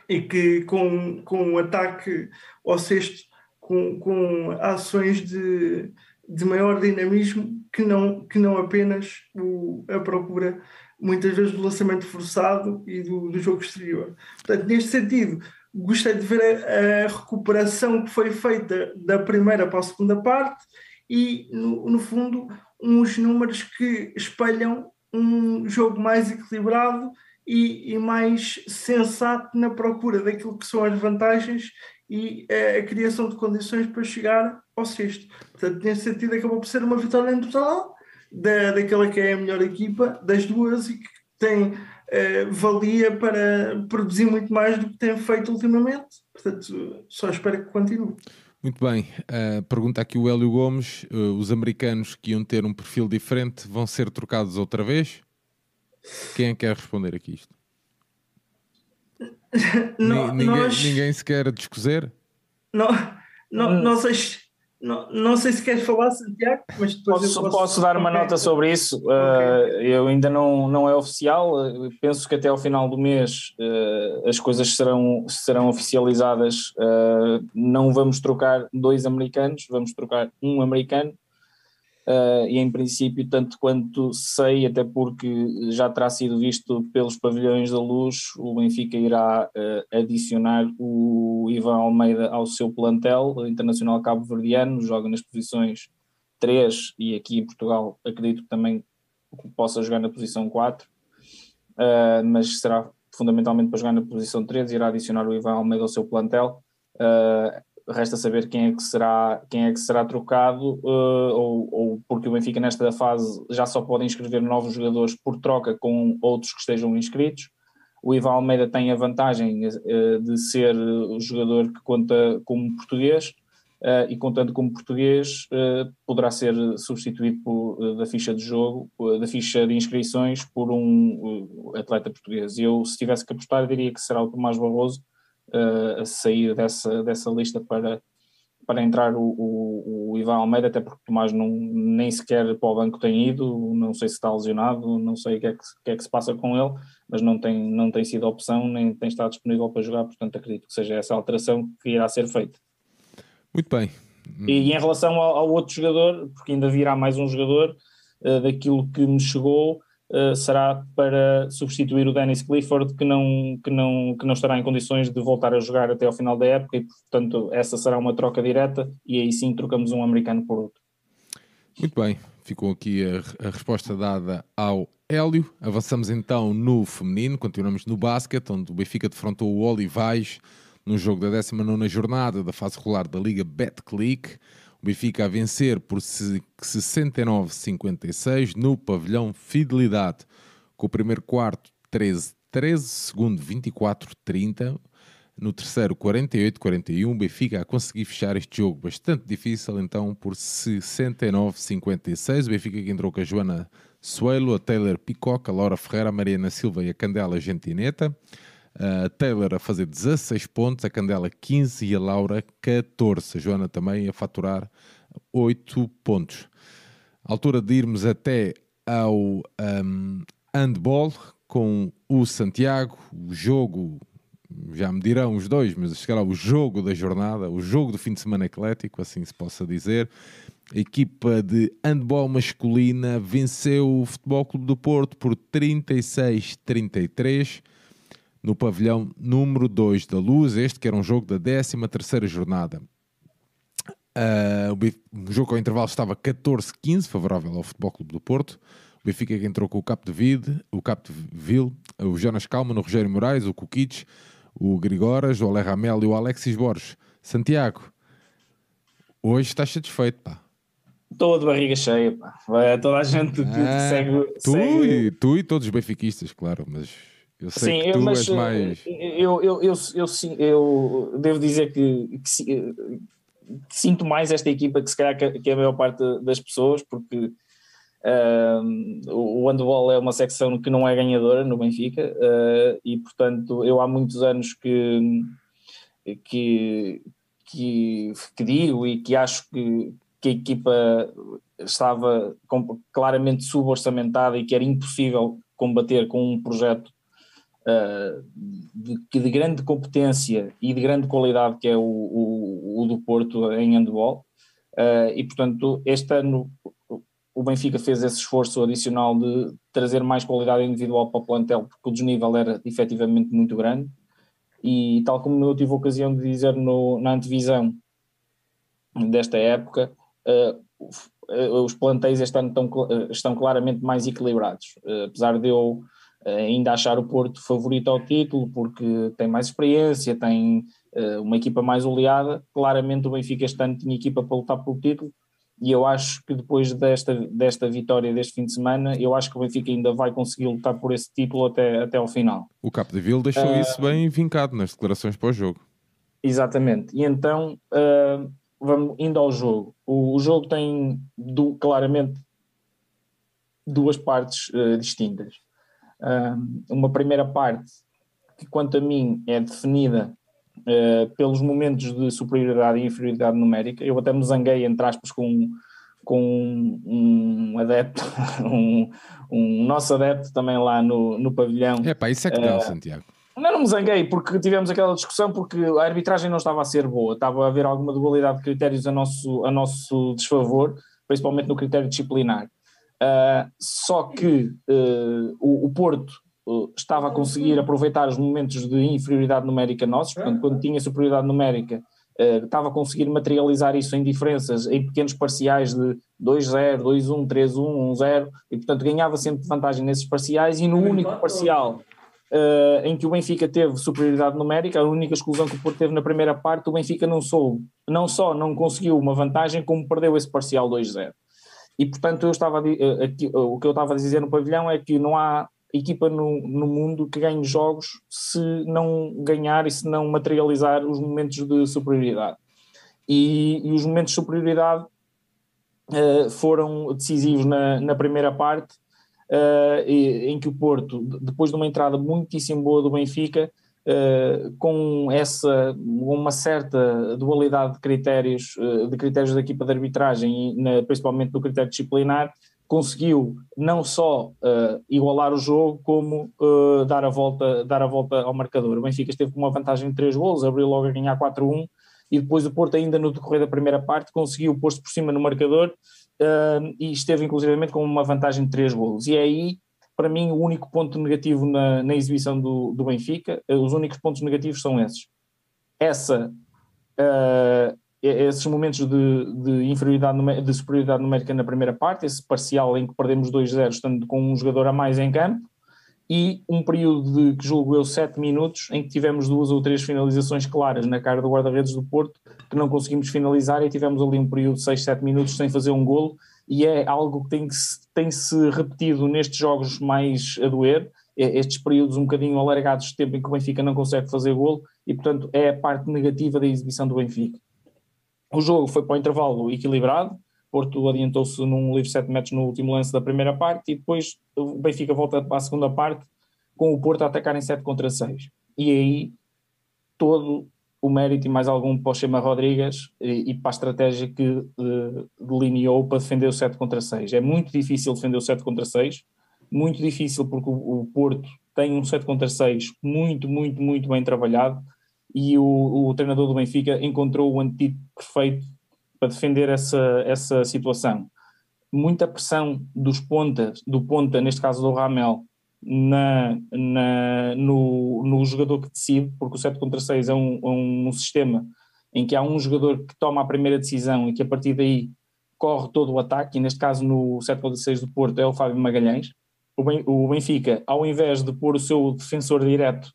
S3: e que com, com o ataque ao sexto, com, com ações de, de maior dinamismo que não, que não apenas o, a procura muitas vezes do lançamento forçado e do, do jogo exterior. Portanto, neste sentido, gostei de ver a, a, recuperação que foi feita da primeira para a segunda parte e, no, no fundo, uns números que espelham um jogo mais equilibrado e, e, mais sensato na procura daquilo que são as vantagens e a, a criação de condições para chegar ao sexto. Portanto, nesse sentido, acabou por ser uma vitória no total da, daquela que é a melhor equipa das duas e que tem uh, valia para produzir muito mais do que tem feito ultimamente. Portanto, só espero que continue.
S1: Muito bem, uh, pergunta aqui o Hélio Gomes: uh, os americanos que iam ter um perfil diferente vão ser trocados outra vez? Quem é quer responder aqui isto?
S3: Não,
S1: ninguém, nós... ninguém se quer descozer?
S3: Não, não, hum. não, sei, não, não sei se queres falar, Santiago, mas
S2: posso, posso, posso, dar uma nota sobre isso. Okay. Uh, eu ainda não, não é oficial, penso que até ao final do mês uh, as coisas serão, serão oficializadas. Uh, não vamos trocar dois americanos, vamos trocar um americano Uh, e em princípio, tanto quanto sei, até porque já terá sido visto pelos pavilhões da luz, o Benfica irá uh, adicionar o Ivan Almeida ao seu plantel, o internacional cabo-verdiano, joga nas posições 3 e aqui em Portugal acredito que também possa jogar na posição 4, uh, ah, mas será fundamentalmente para jogar na posição 3, irá adicionar o Ivan Almeida ao seu plantel. Uh, resta saber quem é que será, quem é que será trocado, uh, ou, ou, porque o Benfica nesta fase já só pode inscrever novos jogadores por troca com outros que estejam inscritos. O Ivan Almeida tem a vantagem uh, de ser o jogador que conta como português, uh, e contando como português, poderá ser substituído por, da ficha de jogo, da ficha de inscrições, por um atleta português. Eu, se tivesse que apostar, diria que será o Tomás Barroso, uh, a sair dessa, dessa lista para, para entrar o, o, o, Ivan Almeida, até porque Tomás não, nem sequer para o banco tem ido, não sei se está lesionado, não sei o que é que, que, é que se passa com ele, mas não tem, não tem sido opção, nem tem estado disponível para jogar, portanto acredito que seja essa alteração que irá ser feita.
S1: Muito bem.
S2: E, e em relação ao, ao, outro jogador, porque ainda virá mais um jogador, uh, daquilo que me chegou, uh, será para substituir o Dennis Clifford, que não, que, não, que não estará em condições de voltar a jogar até ao final da época, e portanto essa será uma troca direta, e aí sim trocamos um americano por outro.
S1: Muito bem, ficou aqui a, a resposta dada ao Hélio. Avançamos então no feminino, continuamos no basquete, onde o Benfica defrontou o Olivais no jogo da 19 jornada da fase regular da Liga Betclic. O Benfica a vencer por 69-56 no pavilhão Fidelidade, com o primeiro quarto 13-13, segundo 24-30, no terceiro 48-41. O Benfica a conseguir fechar este jogo bastante difícil, então por 69-56. O Benfica que entrou com a Joana Suelo, a Taylor Picoca, a Laura Ferreira, a Mariana Silva e a Candela Gentineta. A Taylor a fazer 16 pontos, a Candela 15 e a Laura 14. A Joana também a faturar 8 pontos. altura de irmos até ao um, handball com o Santiago, o jogo, já me dirão os dois, mas chegará o jogo da jornada, o jogo do fim de semana eclético, assim se possa dizer. A equipa de handball masculina venceu o Futebol Clube do Porto por 36-33 no pavilhão número 2 da Luz, este que era um jogo da 13 terceira jornada. Uh, o jogo ao intervalo estava 14-15, favorável ao Futebol Clube do Porto. O Benfica que entrou com o Cap de Vide, o Cap de Ville, o Jonas Calma, o Rogério Moraes, o Kukic, o Grigoras, o Ale Ramel e o Alexis Borges. Santiago, hoje estás satisfeito, pá.
S2: Estou de barriga cheia, pá. Toda a gente ah, segue,
S1: tu,
S2: segue...
S1: E, tu e todos os benfiquistas, claro, mas eu sei sim, que tu mas, és mais.
S2: Eu, eu, eu, eu, eu, devo dizer que, que, que, sinto mais esta equipa que se calhar que a maior parte das pessoas, porque uh, o handball é uma secção que não é ganhadora no Benfica uh, e, portanto, eu há muitos anos que, que, que, que digo e que acho que, que a equipa estava claramente suborçamentada e que era impossível combater com um projeto uh, de, de, grande competência e de grande qualidade que é o, o, o do Porto em handball. Uh, e portanto este ano o Benfica fez esse esforço adicional de trazer mais qualidade individual para o plantel porque o desnível era efetivamente muito grande. E tal como eu tive a ocasião de dizer no, na antevisão desta época uh, os plantéis este ano estão, estão claramente mais equilibrados. Apesar de eu ainda achar o Porto favorito ao título, porque tem mais experiência, tem uh, uma equipa mais oleada. Claramente o Benfica este ano tinha equipa para lutar pelo título, e eu acho que depois desta, desta vitória deste fim de semana, eu acho que o Benfica ainda vai conseguir lutar por esse título até, até ao final.
S1: O Capdeville deixou uh, isso bem vincado nas declarações para o jogo.
S2: Exatamente, e então uh, vamos indo ao jogo. O, o jogo tem do, claramente duas partes distintas uma primeira parte que, quanto a mim, é definida uh, pelos momentos de superioridade e inferioridade numérica. Eu até me zanguei, entre aspas, com, com um adepto, um, um nosso adepto também lá no, no pavilhão.
S1: É pá, isso é que dá, uh, Santiago.
S2: Não, não me zanguei, porque tivemos aquela discussão porque a arbitragem não estava a ser boa, estava a haver alguma dualidade de critérios a nosso, a nosso desfavor, principalmente no critério disciplinar. Uh, só que uh, o, o, Porto uh, estava a conseguir aproveitar os momentos de inferioridade numérica nossos, portanto, quando tinha superioridade numérica, estava a conseguir materializar isso em diferenças, em pequenos parciais de 2-0, 2-1, 3-1, 1-0, e portanto ganhava sempre vantagem nesses parciais, e no único parcial em que o Benfica teve superioridade numérica, a única exclusão que o Porto teve na primeira parte, o Benfica não soube, não só não conseguiu uma vantagem, como perdeu esse parcial 2-0. E portanto eu estava eh, aqui, eh, o que eu estava a dizer no pavilhão é que não há equipa no, no mundo que ganhe jogos se não ganhar e se não materializar os momentos de superioridade. E, e os momentos de superioridade uh, foram decisivos na, na primeira parte, uh, em que o Porto, depois de uma entrada muitíssimo boa do Benfica, uh, com essa uma certa dualidade de critérios, uh, de critérios da equipa de arbitragem, e na, principalmente do critério disciplinar, conseguiu não só uh, igualar o jogo, como dar, a volta, dar a volta ao marcador. O Benfica esteve com uma vantagem de 3 golos, abriu logo a ganhar 4-1, e depois o Porto, ainda no decorrer da primeira parte, conseguiu pôr-se por cima no marcador e esteve inclusivamente com uma vantagem de 3 golos. E é aí para mim, o único ponto negativo na, na exibição do, do, Benfica, eh, os únicos pontos negativos são esses. Essa, uh, esses momentos de, de, inferioridade, de superioridade numérica na primeira parte, esse parcial em que perdemos 2-0, estando com um jogador a mais em campo, e um período de, que julgo eu, 7 minutos, em que tivemos duas ou três finalizações claras na cara do guarda-redes do Porto, que não conseguimos finalizar, e tivemos ali um período de 6, 7 minutos sem fazer um golo, e é algo que tem, que, tem se repetido nestes jogos mais a doer, estes períodos um bocadinho alargados de tempo em que o Benfica não consegue fazer golo e portanto é a parte negativa da exibição do Benfica. O jogo foi para o intervalo equilibrado, Porto adiantou-se num livre 7 metros no último lance da primeira parte e depois o Benfica volta para a segunda parte com o Porto a atacar em 7 contra 6. E aí todo o mérito e mais algum para o Chema Rodrigues e, e para a estratégia que uh, delineou para defender o 7 contra 6. É muito difícil defender o 7 contra 6, muito difícil porque o, o Porto tem um 7 contra 6 muito, muito, muito bem trabalhado e o, o treinador do Benfica encontrou o antídoto perfeito para defender essa, essa situação. Muita pressão dos pontas, do ponta, neste caso do Ramel, na, na, no, no jogador que decide, porque o 7 contra 6 é um, é um, sistema em que há um jogador que toma a primeira decisão e que a partir daí corre todo o ataque, e neste caso no 7 contra 6 do Porto é o Fábio Magalhães. O Benfica, ao invés de pôr o seu defensor direto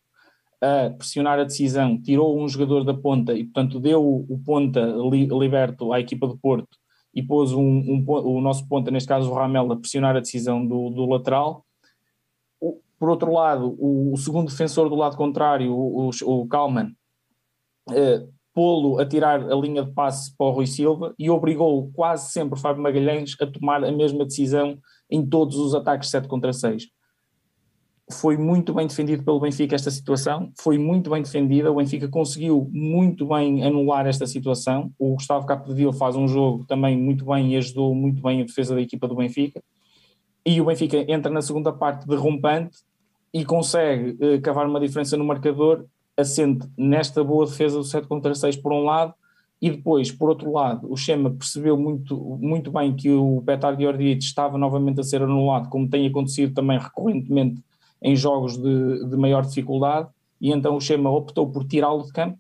S2: a pressionar a decisão, tirou um jogador da ponta e, portanto, deu o ponta li, liberto à equipa do Porto e pôs um, um, o nosso ponta, neste caso o Ramel, a pressionar a decisão do, do lateral por outro lado, o, o segundo defensor do lado contrário, o, o, o Kalman, eh, pô-lo a tirar a linha de passe para o Rui Silva e obrigou quase sempre o Fábio Magalhães a tomar a mesma decisão em todos os ataques 7 contra 6. Foi muito bem defendido pelo Benfica esta situação, foi muito bem defendida, o Benfica conseguiu muito bem anular esta situação, o Gustavo Capdeville faz um jogo também muito bem e ajudou muito bem a defesa da equipa do Benfica, e o Benfica entra na segunda parte derrompante e consegue uh, cavar uma diferença no marcador, assente nesta boa defesa do 7 contra 6 por um lado, e depois, por outro lado, o Chema percebeu muito, muito bem que o Petar Georgic estava novamente a ser anulado, como tem acontecido também recorrentemente em jogos de, de maior dificuldade, e então o Chema optou por tirá-lo de campo,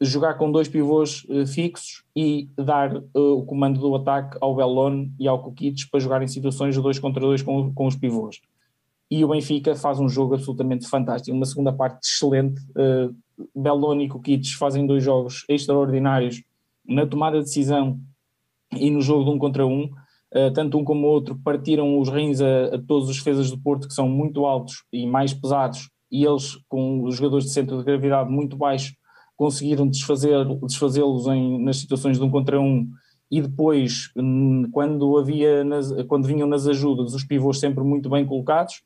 S2: jogar com dois pivôs uh, fixos e dar uh, o comando do ataque ao Bellon e ao Kukic para jogar em situações de dois contra dois com, com os pivôs e o Benfica faz um jogo absolutamente fantástico, uma segunda parte excelente. Uh, Belloni e Kukic fazem dois jogos extraordinários na tomada de decisão e no jogo de um contra um. Uh, tanto um como o outro partiram os rins a, a, todos os defesas do Porto, que são muito altos e mais pesados, e eles, com os jogadores de centro de gravidade muito baixo, conseguiram desfazê-los nas situações de um contra um. E depois, quando, havia nas, quando vinham nas ajudas, os pivôs sempre muito bem colocados,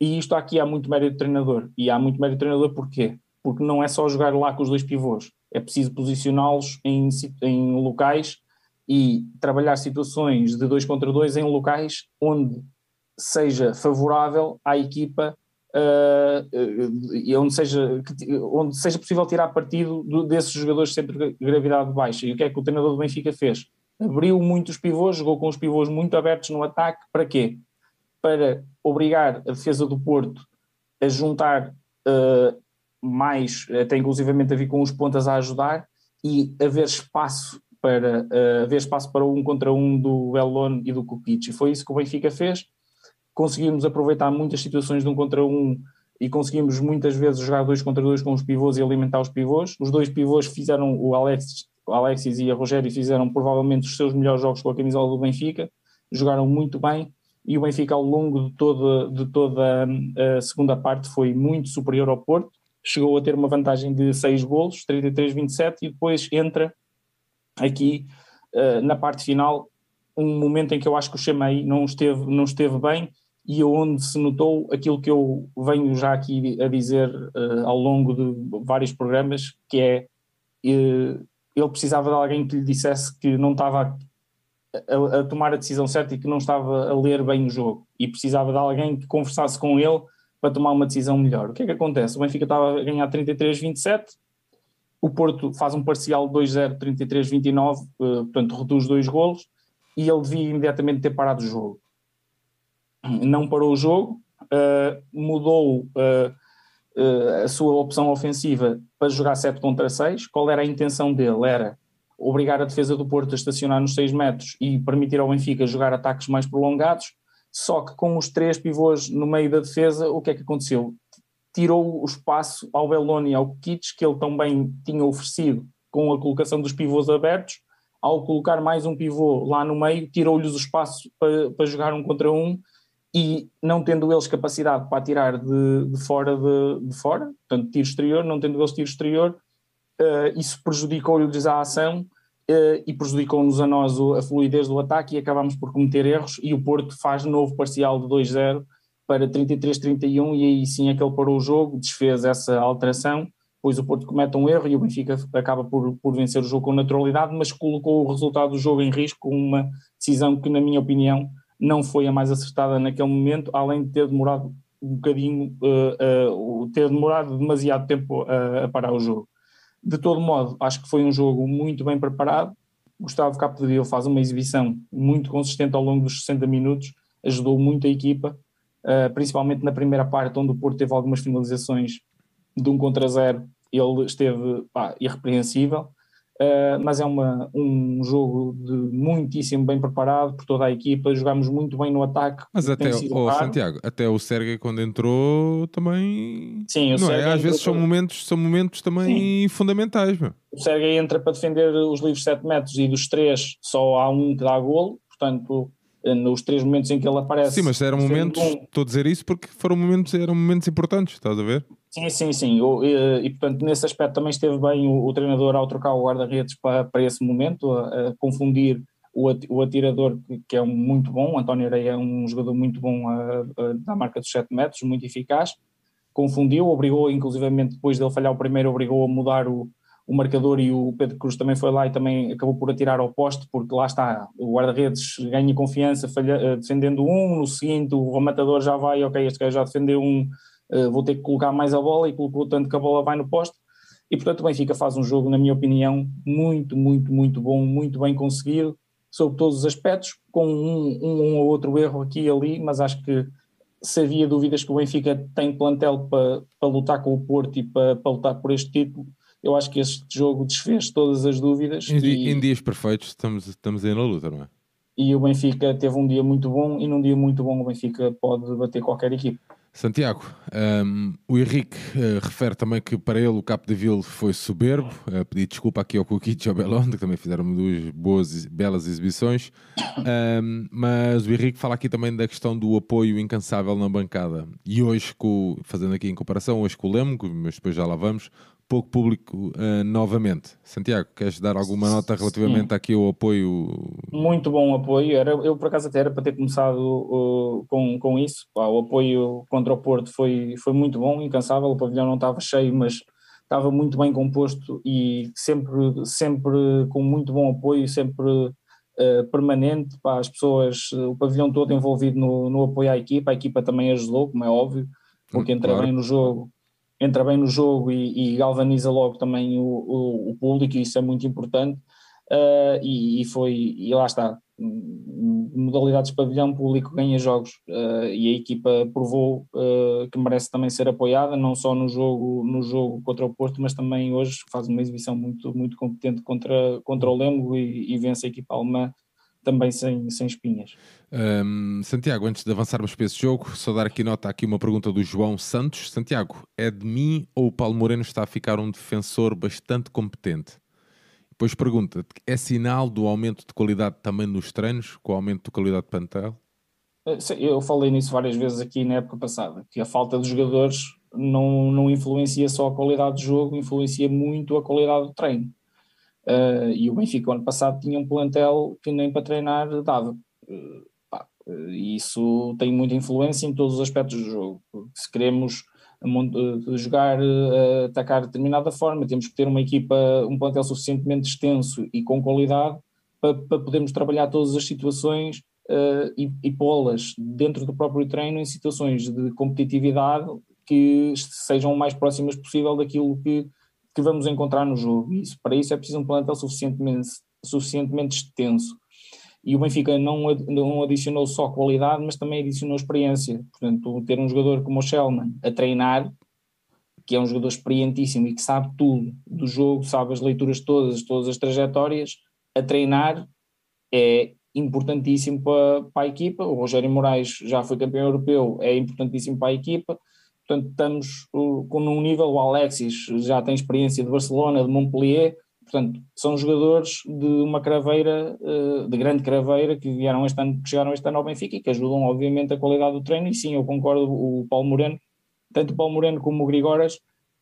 S2: e isto aqui há muito mérito do treinador. E há muito mérito do treinador porquê? Porque não é só jogar lá com os dois pivôs, é preciso posicioná-los em, em locais e trabalhar situações de dois contra dois em locais onde seja favorável à equipa uh, e onde seja, onde seja possível tirar partido do, desses jogadores sempre de gravidade baixa. E o que é que o treinador do Benfica fez? Abriu muitos pivôs, jogou com os pivôs muito abertos no ataque, para quê? Para obrigar a defesa do Porto a juntar uh, mais, até inclusivamente a vir com os pontas a ajudar e haver espaço para uh, haver espaço para um contra um do Elon e do Kukic. E foi isso que o Benfica fez. Conseguimos aproveitar muitas situações de um contra um e conseguimos muitas vezes jogar dois contra dois com os pivôs e alimentar os pivôs. Os dois pivôs fizeram, o Alexis, o Alexis e a Rogério fizeram provavelmente os seus melhores jogos com a camisola do Benfica, jogaram muito bem e o Benfica ao longo de toda, de toda a segunda parte foi muito superior ao Porto, chegou a ter uma vantagem de 6 golos, 33-27, e depois entra aqui uh, na parte final um momento em que eu acho que o Chamei não esteve, não esteve bem e onde se notou aquilo que eu venho já aqui a dizer uh, ao longo de vários programas, que é uh, ele precisava de alguém que lhe dissesse que não estava a, a, tomar a decisão certa e que não estava a ler bem o jogo e precisava de alguém que conversasse com ele para tomar uma decisão melhor. O que é que acontece? O Benfica estava a ganhar 33-27, o Porto faz um parcial 2-0, 33-29, uh, portanto reduz dois golos e ele devia imediatamente ter parado o jogo. Não parou o jogo, uh, mudou uh, a sua opção ofensiva para jogar 7 contra 6. Qual era a intenção dele? Era obrigar a defesa do Porto a estacionar nos 6 metros e permitir ao Benfica jogar ataques mais prolongados, só que com os três pivôs no meio da defesa, o que é que aconteceu? Tirou o espaço ao Belloni e ao Kits, que ele também tinha oferecido com a colocação dos pivôs abertos, ao colocar mais um pivô lá no meio, tirou-lhes o espaço para, para jogar um contra um e não tendo eles capacidade para tirar de, de fora de, de, fora, portanto tiro exterior, não tendo eles tiro exterior, uh, isso prejudicou-lhes a ação uh, e prejudicou-nos a nós a fluidez do ataque e acabámos por cometer erros e o Porto faz novo parcial de 2-0 para 33-31 e aí sim é que ele parou o jogo, desfez essa alteração, depois o Porto comete um erro e o Benfica acaba por, por vencer o jogo com naturalidade, mas colocou o resultado do jogo em risco com uma decisão que na minha opinião não foi a mais acertada naquele momento, além de ter demorado um bocadinho, uh, uh, ter demorado demasiado tempo a, a parar o jogo. De todo modo, acho que foi um jogo muito bem preparado. Gustavo Capdeville faz uma exibição muito consistente ao longo dos 60 minutos, ajudou muito a equipa, uh, principalmente na primeira parte, onde o Porto teve algumas finalizações de um contra zero, ele esteve pá, irrepreensível. Uh, mas é uma, um jogo de muitíssimo bem preparado por toda a equipa, jogámos muito bem no ataque.
S1: Mas até, oh, Santiago, até o Sérgio quando entrou também.
S2: Sim, o
S1: não é? Às vezes são momentos, são momentos também Sim. fundamentais. Meu.
S2: O Sérgio entra para defender os livros 7 metros e dos três só há um que dá golo, portanto eh, nos três momentos em que ele aparece.
S1: Sim, mas eram momentos, um... estou a dizer isso porque foram momentos, eram momentos importantes, estás a ver?
S2: Sim, sim, sim. e, e, portanto, nesse aspecto também esteve bem o, o treinador ao trocar o guarda-redes para, para esse momento, a, a confundir o, o atirador, que, que é um, muito bom. António Areia é um jogador muito bom a, a, da marca dos 7 metros, muito eficaz. Confundiu, obrigou, inclusivamente depois dele falhar o primeiro, obrigou a mudar o, o marcador e o Pedro Cruz também foi lá e também acabou por atirar ao poste, porque lá está, o guarda-redes ganha confiança falha, eh, defendendo um, no seguinte o rematador já vai, ok, este gajo já defendeu um, uh, vou ter que colocar mais a bola e colocou tanto que a bola vai no poste. E portanto o Benfica faz um jogo, na minha opinião, muito, muito, muito bom, muito bem conseguido, sob todos os aspectos, com um, um, um ou outro erro aqui e ali, mas acho que se havia dúvidas que o Benfica tem plantel para, para lutar com o Porto e para, para lutar por este título, eu acho que este jogo desfez todas as dúvidas.
S1: Em, e, em dias perfeitos estamos, estamos aí na luta, não é?
S2: E o Benfica teve um dia muito bom e num dia muito bom o Benfica pode bater qualquer equipe.
S1: Santiago, um, o Henrique uh, refere também que para ele o Capo de Ville foi soberbo. Uh, pedi desculpa aqui ao Coquito e ao Belon, que também fizeram duas boas, belas exibições. Um, mas o Henrique fala aqui também da questão do apoio incansável na bancada. E hoje, com, fazendo aqui em comparação, hoje com o Lemo, mas depois já lá vamos, pouco público uh, novamente. Santiago, queres dar alguma nota relativamente Sim. aqui ao apoio?
S2: Muito bom apoio. Era, eu, por acaso, até era para ter começado uh, com, com isso. Pá, o apoio contra o Porto foi, foi muito bom, incansável. O pavilhão não estava cheio, mas estava muito bem composto e sempre, sempre com muito bom apoio, sempre uh, permanente. Pá, as pessoas, o pavilhão todo envolvido no, no apoio à equipa. A equipa também ajudou, como é óbvio, porque hum, entra claro. bem no jogo entra bem no jogo e, e galvaniza logo também o, o, o, público, e isso é muito importante. Uh, e, e, foi, e lá está, modalidades de pavilhão público ganha jogos uh, e a equipa provou uh, que merece também ser apoiada, não só no jogo, no jogo contra o Porto, mas também hoje faz uma exibição muito, muito competente contra, contra o Lemgo e, e vence a equipa alemã também sem, sem espinhas.
S1: Um, Santiago, antes de avançarmos para esse jogo, só dar aqui nota aqui uma pergunta do João Santos. Santiago, é de mim ou o Paulo Moreno está a ficar um defensor bastante competente? Depois pergunta é sinal do aumento de qualidade também nos treinos, com o aumento de qualidade de plantel?
S2: Eh, eu falei nisso várias vezes aqui na época passada, que a falta de jogadores não, não influencia só a qualidade do jogo, influencia muito a qualidade do treino. Uh, e o Benfica, ano passado, tinha um plantel que nem para treinar dava. Uh, pá, E isso tem muita influência em todos os aspectos do jogo. Se queremos jogar, atacar de determinada forma, temos que ter uma equipa, um plantel suficientemente extenso e com qualidade para, para podermos trabalhar todas as situações e, e pô-las dentro do próprio treino em situações de competitividade que sejam o mais próximas possível daquilo que, que vamos encontrar no jogo. Isso, para isso é preciso um plantel suficientemente, suficientemente extenso. E o Benfica não, não adicionou só qualidade, mas também adicionou experiência. Portanto, ter um jogador como o Shellman a treinar, que é um jogador experientíssimo e que sabe tudo do jogo, sabe as leituras todas, todas as trajetórias, a treinar é importantíssimo para, para a equipa. O Rogério Moraes já foi campeão europeu, é importantíssimo para a equipa. Portanto, estamos com um nível, o Alexis já tem experiência de Barcelona, de Montpellier, portanto, são jogadores de uma craveira, eh, de grande craveira, que vieram este ano, que chegaram este ano ao Benfica e que ajudam, obviamente, a qualidade do treino. E sim, eu concordo, o Paulo Moreno, tanto o Paulo Moreno como o Grigoras,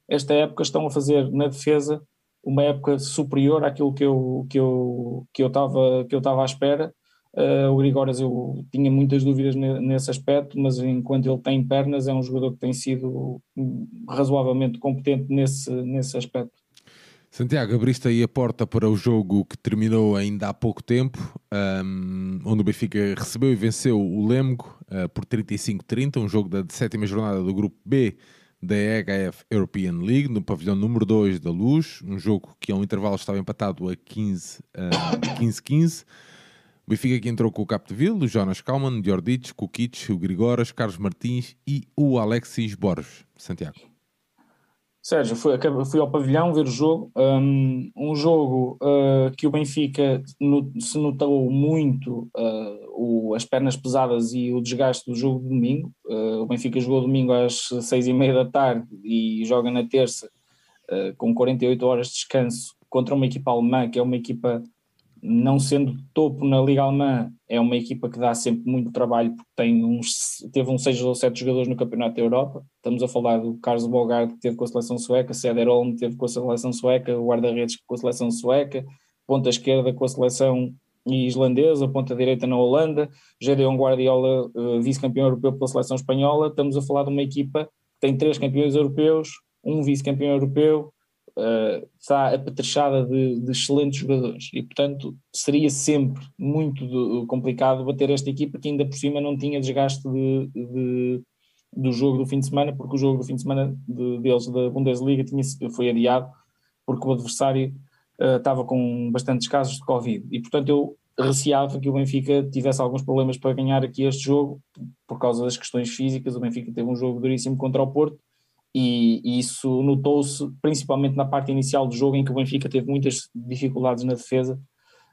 S2: esta época estão a fazer na defesa uma época superior àquilo que eu que eu que eu estava que eu estava à espera Uh, o Grigoras eu tinha muitas dúvidas nesse aspecto, mas enquanto ele tem pernas é um jogador que tem sido razoavelmente competente nesse, nesse aspecto.
S1: Santiago, abriste aí a porta para o jogo que terminou ainda há pouco tempo, um, onde o Benfica recebeu e venceu o Lemgo uh, por 35-30, um jogo da sétima jornada do Grupo B da EHF European League, no pavilhão número 2 da Luz, um jogo que a um intervalo estava empatado a 15-15. Uh, o Benfica que entrou com o Capdeville, o Jonas Kalman, o Jordic, o Grigoras, Carlos Martins e o Alexis Borges. Santiago.
S2: Sérgio, fui, fui ao pavilhão ver o jogo, um, um jogo uh, que o Benfica se notou muito uh, o, as pernas pesadas e o desgaste do jogo de domingo. Uh, o Benfica jogou domingo às seis e meia da tarde e joga na terça com 48 horas de descanso contra uma equipa alemã que é uma equipa não sendo topo na Liga Alemã, é uma equipa que dá sempre muito trabalho porque tem uns, teve uns 6 ou 7 jogadores no Campeonato da Europa. Estamos a falar do Carlos Bogard que teve com a seleção sueca, Sederholm teve com a seleção sueca, o guarda-redes com a seleção sueca, ponta esquerda com a seleção islandesa, ponta direita na Holanda, Gedeon Guardiola, eh, vice-campeão europeu pela seleção espanhola. Estamos a falar de uma equipa que tem três campeões europeus, um vice-campeão europeu, uh, está apetrechada de, de, excelentes jogadores e, portanto, seria sempre muito de, complicado bater esta equipa que ainda por cima não tinha desgaste de, do jogo do fim de semana, porque o jogo do fim de semana deles da Bundesliga tinha, foi adiado porque o adversário uh, estava com bastantes casos de Covid e, portanto, eu receava que o Benfica tivesse alguns problemas para ganhar aqui este jogo por causa das questões físicas. O Benfica teve um jogo duríssimo contra o Porto e, isso notou-se principalmente na parte inicial do jogo em que o Benfica teve muitas dificuldades na defesa.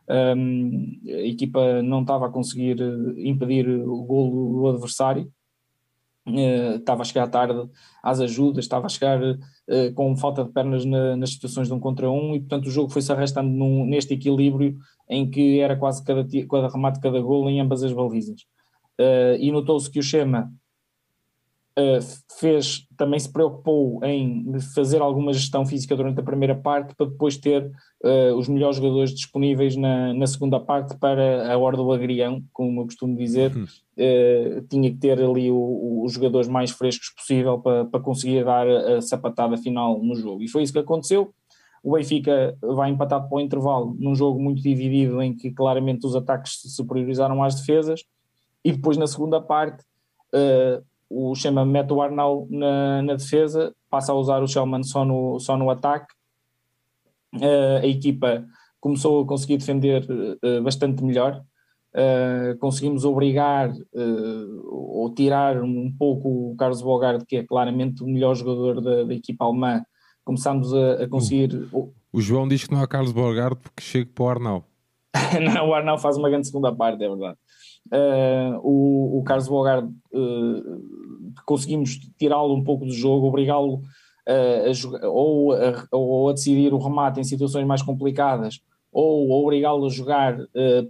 S2: Um, a equipa não estava a conseguir eh, impedir o gol do adversário, uh, estava a chegar tarde às ajudas, estava a chegar uh, com falta de pernas na, nas situações de um contra um, e portanto o jogo foi-se arrastando num, neste equilíbrio em que era quase cada, cada remate, cada gol em ambas as balizas. Uh, e notou-se que o Chema Uh, fez, também se preocupou em fazer alguma gestão física durante a primeira parte para depois ter uh, os melhores jogadores disponíveis na, na, segunda parte para a hora do agrião, como eu costumo dizer, uh, tinha que ter ali o, os jogadores mais frescos possível para, para conseguir dar a, a sapatada final no jogo. E foi isso que aconteceu. O Benfica vai empatado para o intervalo num jogo muito dividido em que claramente os ataques se superiorizaram às defesas e depois na segunda parte uh, o Chama mete o Arnau na, na, defesa, passa a usar o Shellman só no, só no ataque. Uh, a equipa começou a conseguir defender uh, bastante melhor. Uh, conseguimos obrigar ou tirar um pouco o Carlos Bogard, que é claramente o melhor jogador da, da equipa alemã. Começámos a, a conseguir.
S1: O, o, João diz que não há Carlos Bogard porque chega para o Arnau.
S2: não, o Arnau faz uma grande segunda parte, é verdade. Uh, o, o Carlos Bogard uh, conseguimos tirá-lo um pouco do jogo, obrigá-lo uh, a ou, ou a decidir o remate em situações mais complicadas, ou obrigá-lo a jogar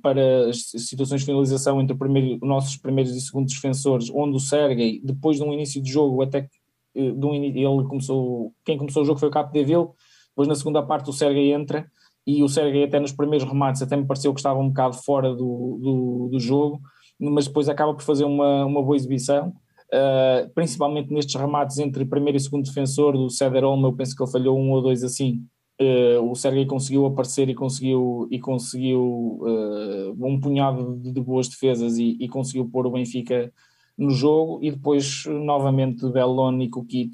S2: para as situações de finalização entre primeiro, nossos primeiros e segundos defensores, onde o Sergei, depois de um início de jogo, até que um, ele começou, quem começou o jogo foi o Capo de Ville, depois na segunda parte o Sergei entra e o Sergei até nos primeiros remates até me pareceu que estava um bocado fora do, do, do jogo mas depois acaba por fazer uma, uma boa exibição. Uh, principalmente nestes remates entre primeiro e segundo defensor do Ceder Olmo, eu penso que ele falhou um ou dois assim. Uh, o Sergei conseguiu aparecer e conseguiu, e conseguiu uh, um punhado de, de boas defesas e, e, conseguiu pôr o Benfica no jogo. E depois, novamente, Bellon e Kukic,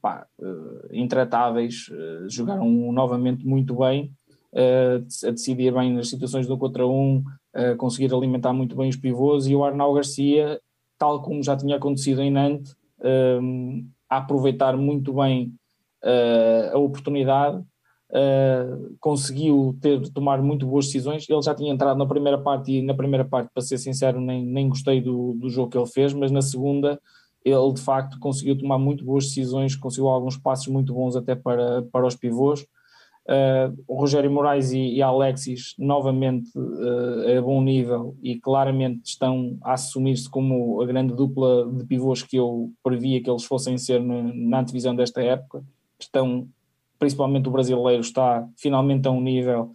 S2: pá, intratáveis, jogaram novamente muito bem, a decidir bem nas situações do contra um, conseguir alimentar muito bem os pivôs. E o Arnau Garcia tal como já tinha acontecido em Nantes, um, a aproveitar muito bem uh, a oportunidade, conseguiu ter, tomar muito boas decisões. Ele já tinha entrado na primeira parte e na primeira parte, para ser sincero, nem, nem gostei do, do jogo que ele fez, mas na segunda ele de facto conseguiu tomar muito boas decisões, conseguiu alguns passos muito bons até para, para os pivôs Uh, Rogério Moraes e, e Alexis novamente uh, a bom nível e claramente estão a assumir-se como a grande dupla de pivôs que eu previa que eles fossem ser no, na antevisão desta época. Estão, principalmente o brasileiro, está finalmente a um nível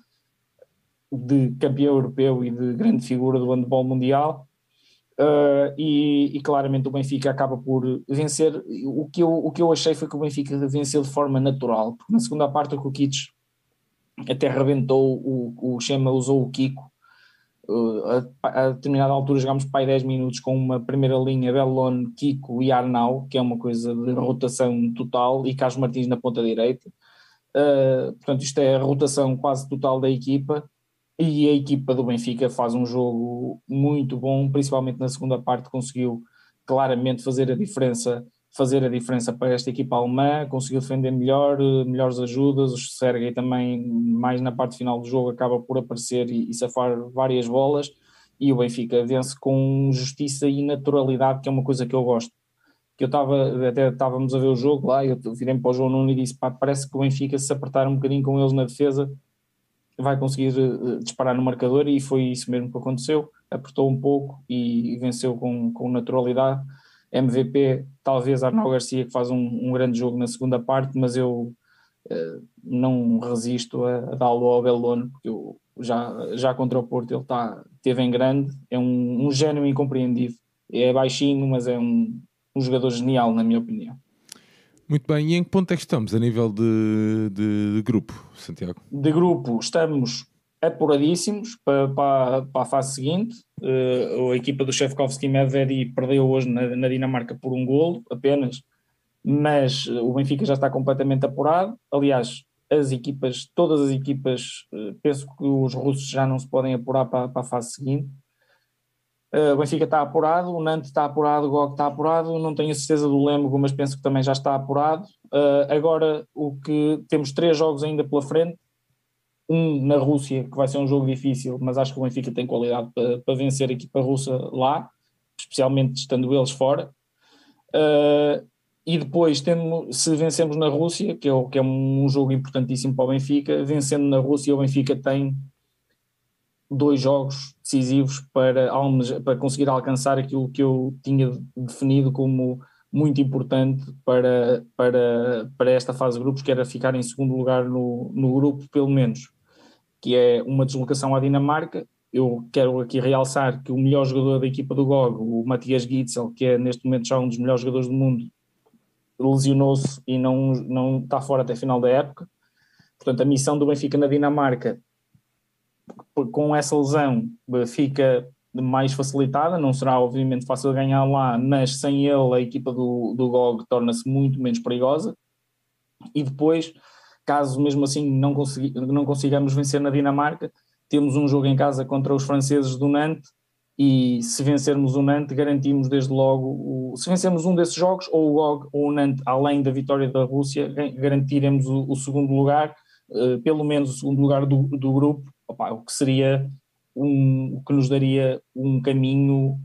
S2: de campeão europeu e de grande figura do handball mundial. Uh, e, e, claramente o Benfica acaba por vencer. O que, eu, o que eu achei foi que o Benfica venceu de forma natural, porque na segunda parte o Kukic até rebentou, o, o Chema usou o Kiko, uh, a, a, determinada altura jogámos para aí 10 minutos com uma primeira linha Bellon, Kiko e Arnau, que é uma coisa de rotação total, e Carlos Martins na ponta direita. Uh, portanto, isto é a rotação quase total da equipa e a equipa do Benfica faz um jogo muito bom, principalmente na segunda parte conseguiu claramente fazer a diferença fazer a diferença para esta equipa alemã, conseguiu defender melhor, melhores ajudas, o Sergei também mais na parte final do jogo acaba por aparecer e, e safar várias bolas. E o Benfica vence com justiça e naturalidade, que é uma coisa que eu gosto. Que eu estava, até estávamos a ver o jogo lá, eu virei para o João Nuno e disse, pá, parece que o Benfica se apertar um bocadinho com eles na defesa, vai conseguir uh, disparar no marcador. E foi isso mesmo que aconteceu, apertou um pouco e, e venceu com, com naturalidade MVP, talvez Arnau Garcia, que faz um, um grande jogo na segunda parte, mas eu uh, não resisto a, a dá-lo ao Belono, porque eu, já, já contra o Porto ele tá, teve em grande, é um, um gênio incompreendido. É baixinho, mas é um, um jogador genial, na minha opinião.
S1: Muito bem, e em que ponto é que estamos a nível de, de, de grupo, Santiago?
S2: De grupo, estamos apuradíssimos para, para, para a fase seguinte. Uh, a equipa do Shevkovski Medvedi perdeu hoje na, na, Dinamarca por um golo apenas, mas o Benfica já está completamente apurado. Aliás, as equipas, todas as equipas, uh, penso que os russos já não se podem apurar para, para a fase seguinte. Uh, o Benfica está apurado, o Nantes está apurado, o GOG está apurado, não tenho a certeza do Lemgo, mas penso que também já está apurado. agora, o que temos três jogos ainda pela frente, um na Rússia, que vai ser um jogo difícil, mas acho que o Benfica tem qualidade para, para vencer a equipa russa lá, especialmente estando eles fora. Uh, e depois, tendo, se vencemos na Rússia, que é, que é um jogo importantíssimo para o Benfica, vencendo na Rússia, o Benfica tem dois jogos decisivos para, para conseguir alcançar aquilo que eu tinha definido como muito importante para, para, para esta fase de grupos, que era ficar em segundo lugar no, no grupo, pelo menos que é uma deslocação à Dinamarca. Eu quero aqui realçar que o melhor jogador da equipa do GOG, o Matias Gitzel, que é neste momento já um dos melhores jogadores do mundo, lesionou-se e não, não está fora até final da época. Portanto, a missão do Benfica na Dinamarca, com essa lesão, fica mais facilitada. Não será, obviamente, fácil ganhar lá, mas sem ele, a equipa do, do GOG torna-se muito menos perigosa. E depois caso mesmo assim não, consegui, não consigamos vencer na Dinamarca, temos um jogo em casa contra os franceses do Nantes e se vencermos o Nantes garantimos desde logo, o, se vencermos um desses jogos, ou o GOG ou o Nantes, além da vitória da Rússia, garantiremos o, o segundo lugar, uh, pelo menos o segundo lugar do, do grupo, opa, o que seria um, o que nos daria um caminho,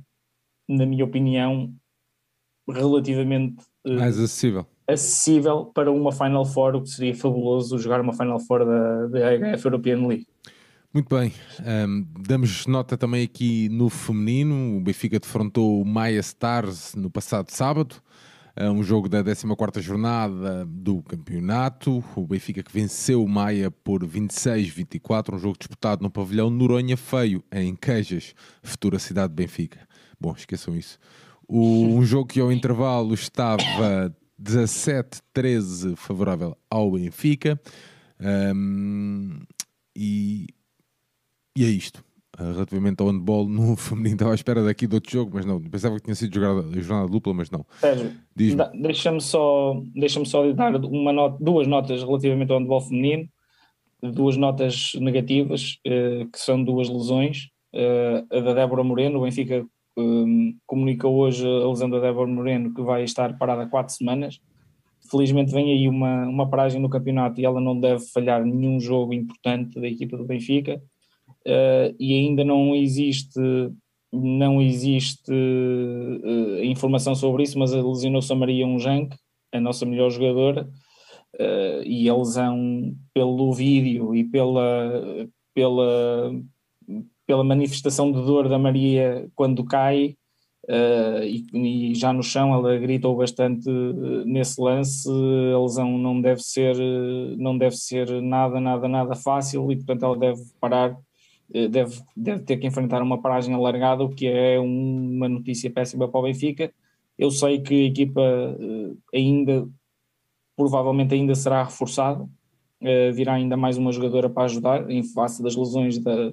S2: na minha opinião, relativamente
S1: uh, mais acessível
S2: acessível para uma Final Four, o que seria fabuloso jogar uma Final Four da, da HF European League.
S1: Muito bem, um, damos nota também aqui no feminino. O Benfica defrontou o Maia Stars no passado sábado. um jogo da 14 jornada do campeonato. O Benfica que venceu o Maia por 26-24, um jogo disputado no pavilhão Noronha Feio, em Queijas, futura cidade de Benfica. Bom, esqueçam isso. O, um jogo que ao intervalo estava 17-13 favorável ao Benfica. Um, e, e é isto. Uh, relativamente ao handball no feminino, estava à espera daqui de outro jogo, mas não. Pensava que tinha sido jogada a jornada dupla, mas não.
S2: Sérgio, deixa-me só, deixa só dar uma duas notas relativamente ao handball feminino, duas notas negativas, uh, que são duas lesões. Uh, a da Débora Moreno, o Benfica um, comunica hoje a lesão da Débora Moreno que vai estar parada quatro semanas. Felizmente vem aí uma, uma paragem no campeonato e ela não deve falhar nenhum jogo importante da equipa do Benfica. Uh, e ainda não existe não existe uh, informação sobre isso, mas lesionou-se a Maria Unjank, a nossa melhor jogadora, uh, e a lesão pelo vídeo e pela, pela, pela manifestação de dor da Maria quando cai, Uh, e, e, já no chão ela gritou bastante uh, nesse lance a lesão não deve ser uh, não deve ser nada nada nada fácil e portanto ela deve parar deve, deve ter que enfrentar uma paragem alargada o que é uma notícia péssima para o Benfica. Eu sei que a equipa ainda provavelmente ainda será reforçada virá ainda mais uma jogadora para ajudar em face das lesões da,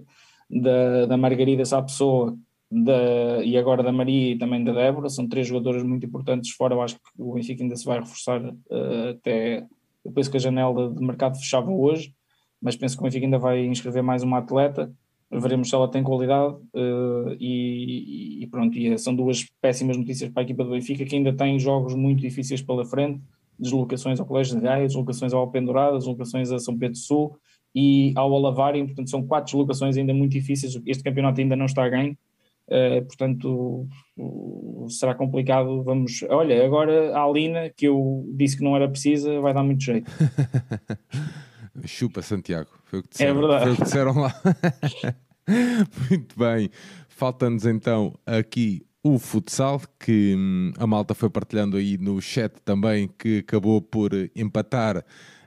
S2: da, da Margarida Sapessoa da, e agora da Maria e também da Débora, são três jogadoras muito importantes fora, eu acho que o Benfica ainda se vai reforçar uh, até, eu penso que a janela de mercado fechava hoje, mas penso que o Benfica ainda vai inscrever mais uma atleta, veremos se ela tem qualidade uh, e, e, pronto, e são duas péssimas notícias para a equipa do Benfica que ainda tem jogos muito difíceis pela frente, deslocações ao Colégio de Gaia, deslocações ao Pendurada, deslocações a São Pedro Sul e ao Olavário, portanto são quatro deslocações ainda muito difíceis, este campeonato ainda não está a ganho, Uh, portanto, uh, será complicado. Vamos, olha, agora a Alina, que eu disse que não era precisa, vai dar muito jeito.
S1: Chupa, Santiago. Foi o que disseram, é verdade. Foi o que disseram lá. muito bem. Falta-nos então aqui o futsal, que hum, a malta foi partilhando aí no chat também, que acabou por empatar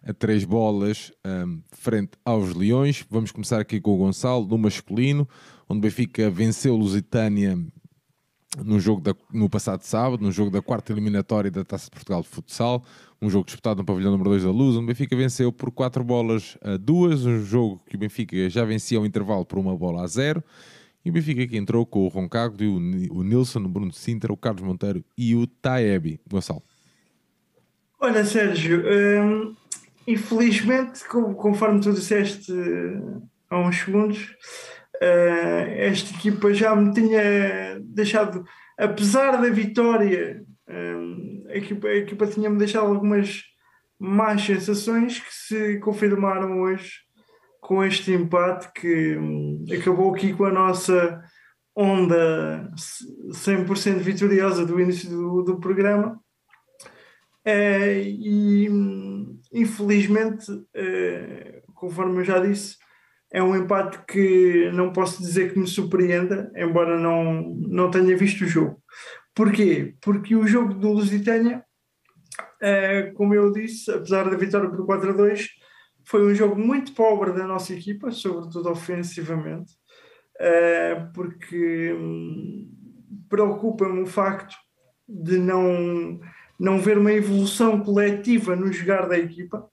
S1: a três bolas um, frente aos Leões. Vamos começar aqui com o Gonçalo, no masculino onde o Benfica venceu Lusitânia no jogo da, no passado sábado, no jogo da quarta eliminatória da Taça de Portugal de Futsal, um jogo disputado no pavilhão número 2 da Luz, onde o Benfica venceu por 4 bolas a 2, um jogo que o Benfica já vencia ao intervalo por uma bola a 0, e o Benfica que entrou com o Roncago, o, Nilson, o Bruno Sintra, o Carlos Monteiro e o Taebi. Gonçalo.
S3: Olha, Sérgio, infelizmente, conforme tu disseste há uns segundos, Uh, esta equipa já me tinha deixado, apesar da vitória, um, a, equipa, a equipa tinha-me deixado algumas más sensações que se confirmaram hoje com este empate que um, acabou aqui com a nossa onda 100% vitoriosa do início do, do programa. Uh, e hum, infelizmente, uh, conforme eu já disse, é um empate que não posso dizer que me surpreenda, embora não, não tenha visto o jogo. Porquê? Porque o jogo do Lusitânia, é, como eu disse, apesar da vitória por 4 a 2, foi um jogo muito pobre da nossa equipa, sobretudo ofensivamente, é, porque hum, preocupa-me o facto de não, não ver uma evolução coletiva no jogar da equipa,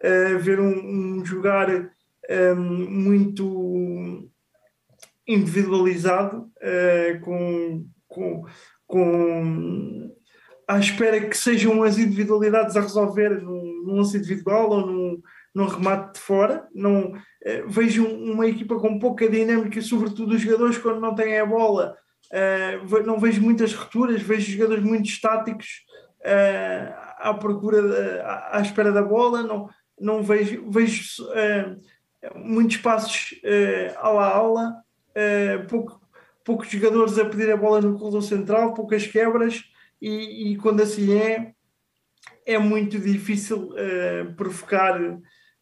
S3: é, ver um, um jogar um, muito individualizado, uh, com, com, com à espera que sejam as individualidades a resolver num, num lance individual ou num, num remate de fora. Não, uh, vejo uma equipa com pouca dinâmica, sobretudo os jogadores quando não têm a bola. Uh, não vejo muitas rupturas, vejo jogadores muito estáticos uh, à procura, de, à, à, espera da bola. Não, não vejo, vejo uh, muitos passos uh, a ala, uh, pouco, poucos jogadores a pedir a bola no corredor central, poucas quebras, e, e quando assim é, é muito difícil uh, provocar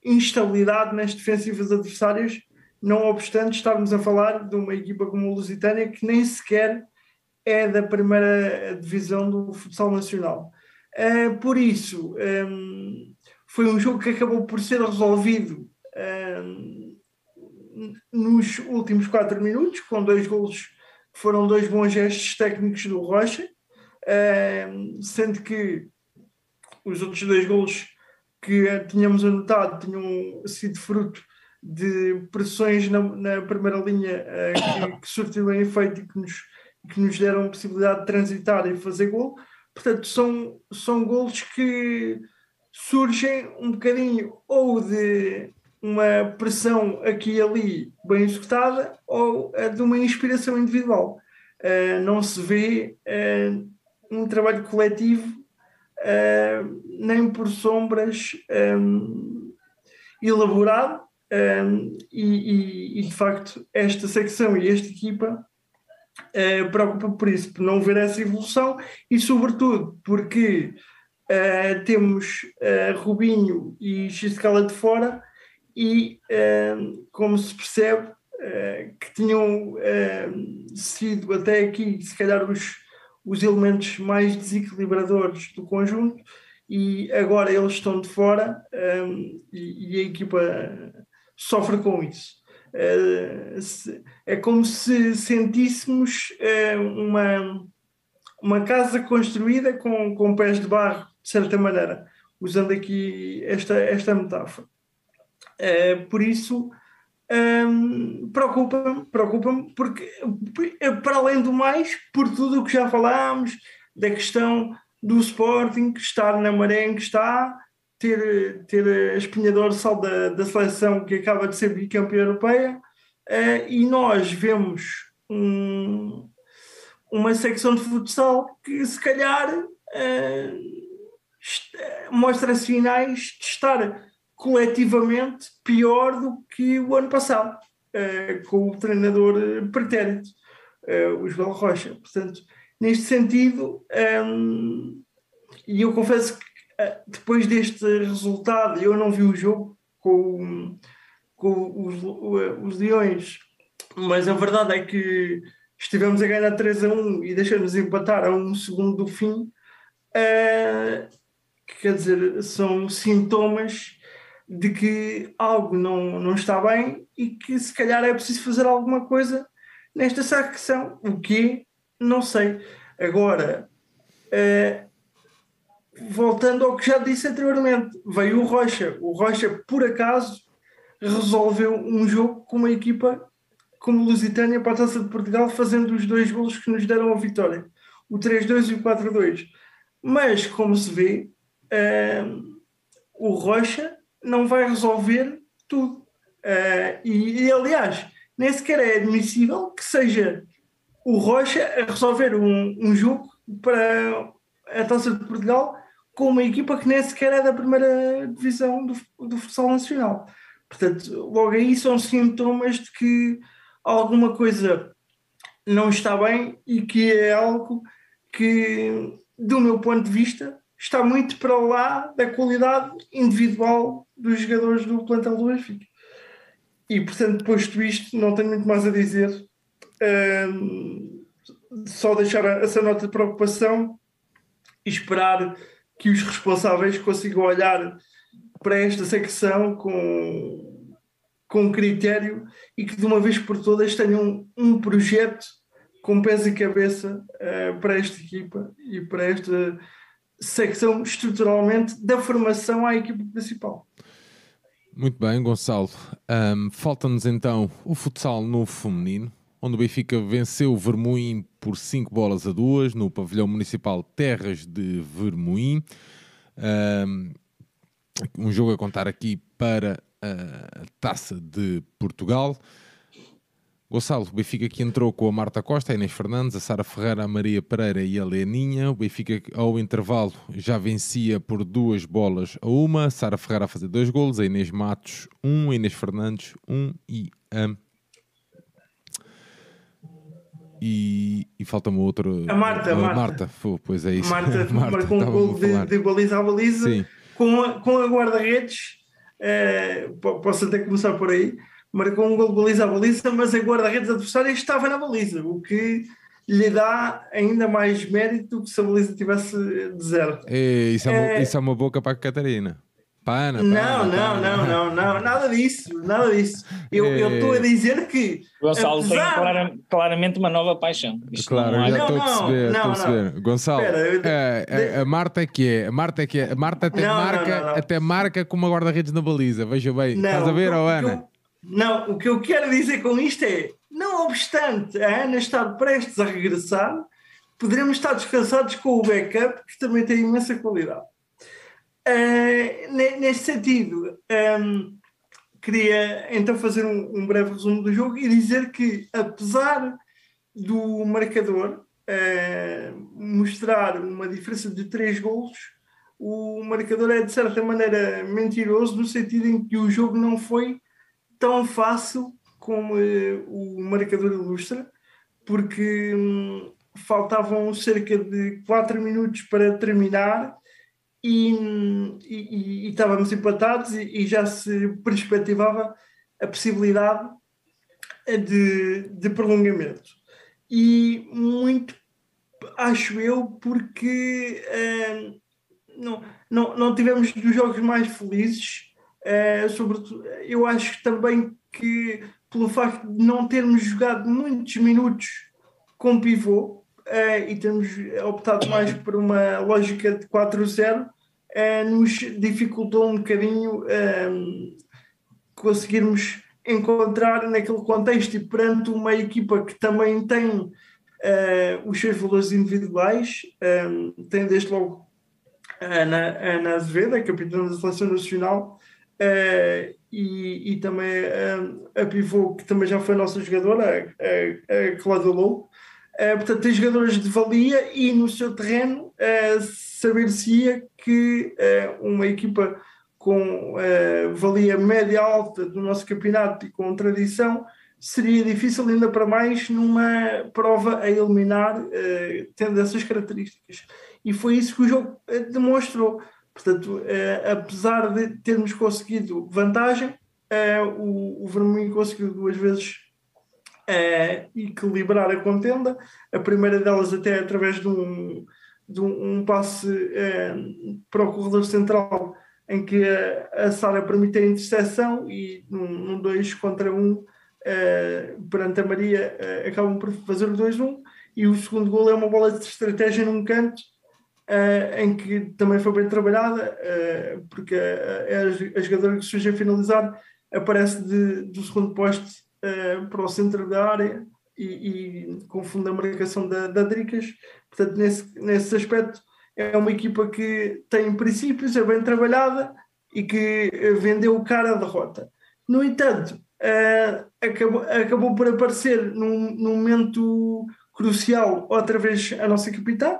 S3: instabilidade nas defensivas adversárias, não obstante estarmos a falar de uma equipa como a Lusitânia que nem sequer é da primeira divisão do futsal nacional. Uh, por isso, um, foi um jogo que acabou por ser resolvido um, nos últimos quatro minutos, com dois golos que foram dois bons gestos técnicos do Rocha, um, sendo que os outros dois golos que tínhamos anotado tinham sido fruto de pressões na, na primeira linha uh, que, que surtiram efeito e que nos, que nos deram a possibilidade de transitar e fazer gol. Portanto, são, são golos que surgem um bocadinho ou de uma pressão aqui e ali bem executada ou de uma inspiração individual. Uh, não se vê uh, um trabalho coletivo uh, nem por sombras um, elaborado um, e, e, e, de facto esta secção e esta equipa uh, preocupa por isso, por não ver essa evolução e sobretudo porque uh, temos uh, Rubinho e Xiscala de fora e como se percebe que tinham sido até aqui se calhar os, os elementos mais desequilibradores do conjunto e agora eles estão de fora e, e, a equipa sofre com isso. Eh, é como se sentíssemos eh, uma, uma casa construída com, com pés de barro, de certa maneira, usando aqui esta, esta metáfora. Eh, por isso, um, preocupa-me, preocupa-me, porque, para além do mais, por tudo o que já falámos, da questão do Sporting estar na maré em que está, ter, ter a espinha dorsal da, da seleção que acaba de ser bicampeã europeia uh, e nós vemos um, uma secção de futsal que se calhar uh, mostra sinais de estar coletivamente pior do que o ano passado, uh, com o treinador pretérito, uh, o João Rocha. Portanto, neste sentido, um, e eu confesso que depois deste resultado, eu não vi o jogo com, com os, os Leões, mas a verdade é que estivemos a ganhar 3 a 1 e deixamos empatar a um segundo do fim. Uh, quer dizer, são sintomas de que algo não, não está bem e que se calhar é preciso fazer alguma coisa nesta secção. O que Não sei. Agora, uh, voltando ao que já disse anteriormente, veio o Rocha. O Rocha, por acaso, resolveu um jogo com uma equipa como Lusitânia para a Taça de Portugal, fazendo os dois golos que nos deram a vitória, o 3-2 e o 4-2. Mas, como se vê, uh, o Rocha não vai resolver tudo. Uh, e, e, aliás, nem sequer é admissível que seja o Rocha a resolver um, um jogo para a Taça de Portugal com uma equipa que nem sequer é da primeira divisão do, do futsal nacional. Portanto, logo aí são sintomas de que alguma coisa não está bem e que é algo que, do meu ponto de vista, está muito para lá da qualidade individual dos jogadores do plantel do Benfica. E, portanto, posto isto, não tenho muito mais a dizer. Um, só deixar essa nota de preocupação e esperar que os responsáveis consigam olhar para esta secção com, com critério e que de uma vez por todas tenham um projeto com pés e cabeça uh, para esta equipa e para esta secção estruturalmente da formação à equipa principal.
S1: Muito bem, Gonçalo. Um, Falta-nos então o futsal no feminino onde o Benfica venceu o Vermoim por 5 bolas a 2 no pavilhão municipal Terras de Vermoim. Um jogo a contar aqui para a Taça de Portugal. Gonçalo, o Benfica que entrou com a Marta Costa, a Inês Fernandes, a Sara Ferreira, a Maria Pereira e a Leninha. O Benfica, ao intervalo, já vencia por duas bolas a uma. Sara Ferreira a fazer dois golos, a Inês Matos um, a Inês Fernandes um e a e, e falta-me outro.
S3: A Marta, a Marta.
S1: Marta. pois é isso.
S3: Marta, Marta marcou um gol de, de, baliza a baliza Sim. com a, com a guarda-redes. Eh, posso até começar por aí. Marcou um gol de baliza a baliza, mas a guarda-redes adversária estava na baliza, o que lhe dá ainda mais mérito do que se a baliza tivesse deserta.
S1: E isso, é, uma, isso é uma boca para a Catarina. Pana, pana,
S3: não, não, não, não, não, nada disso, nada disso. Eu estou a dizer que.
S2: Gonçalo apesar... tem claramente uma nova paixão.
S1: Isto claro, não, já estou a perceber, estou a perceber. Gonçalo, eu... é, a, a, Marta é que é, a Marta é que é, a Marta até não, marca, não, não, até marca com uma guarda-redes na baliza, veja bem. Estás a ver, oh, Ana?
S3: não, o que eu quero dizer com isto é, não obstante a Ana estar prestes a regressar, poderemos estar descansados com o backup, que também tem imensa qualidade. Uh, neste sentido, um, ehm, queria então fazer um, um, breve resumo do jogo e dizer que, apesar do marcador uh, mostrar uma diferença de 3 golos, o marcador é de certa maneira mentiroso, no sentido em que o jogo não foi tão fácil como uh, o marcador ilustra, porque um, faltavam cerca de 4 minutos para terminar e, estávamos empatados e, e, já se perspectivava a possibilidade de, de prolongamento. E muito, acho eu, porque uh, não, não, não tivemos dos jogos mais felizes, uh, sobretudo, eu acho também que pelo facto de não termos jogado muitos minutos com pivô, uh, e temos optado mais por uma lógica de 4-0, uh, eh, nos dificultou um bocadinho uh, conseguirmos encontrar naquele contexto e perante uma equipa que também tem os seus valores individuais, tem desde logo a Ana, a Ana Azevedo, a capitã da Seleção Nacional, Uh, e, e, também a pivô, que também já foi nossa jogadora, a, a, a Cláudia Lobo, Uh, portanto, tem jogadores de valia e no seu terreno uh, saber-se-ia que uh, uma equipa com valia média-alta do nosso campeonato e com tradição seria difícil ainda para mais numa prova a eliminar tendo essas características. E foi isso que o jogo demonstrou. Portanto, apesar de termos conseguido vantagem, o, o Vermelho conseguiu duas vezes é, equilibrar a contenda. A primeira delas até através de um, de um, um passe é, para o corredor central em que a, a Sara permite a interseção e num 2 contra 1 um, é, perante a Maria é, acabam por fazer o 2-1 e o segundo gol é uma bola de estratégia num canto é, em que também foi bem trabalhada porque a, a, a jogadora que surge a finalizar aparece de, do segundo poste uh, para o centro da área e, e confunde a marcação da, da Dricas. Portanto, nesse, nesse aspecto, é uma equipa que tem princípios, é bem trabalhada e que eh, vendeu cara à derrota. No entanto, uh, acabou, acabou por aparecer num, num, momento crucial outra vez a nossa capitã,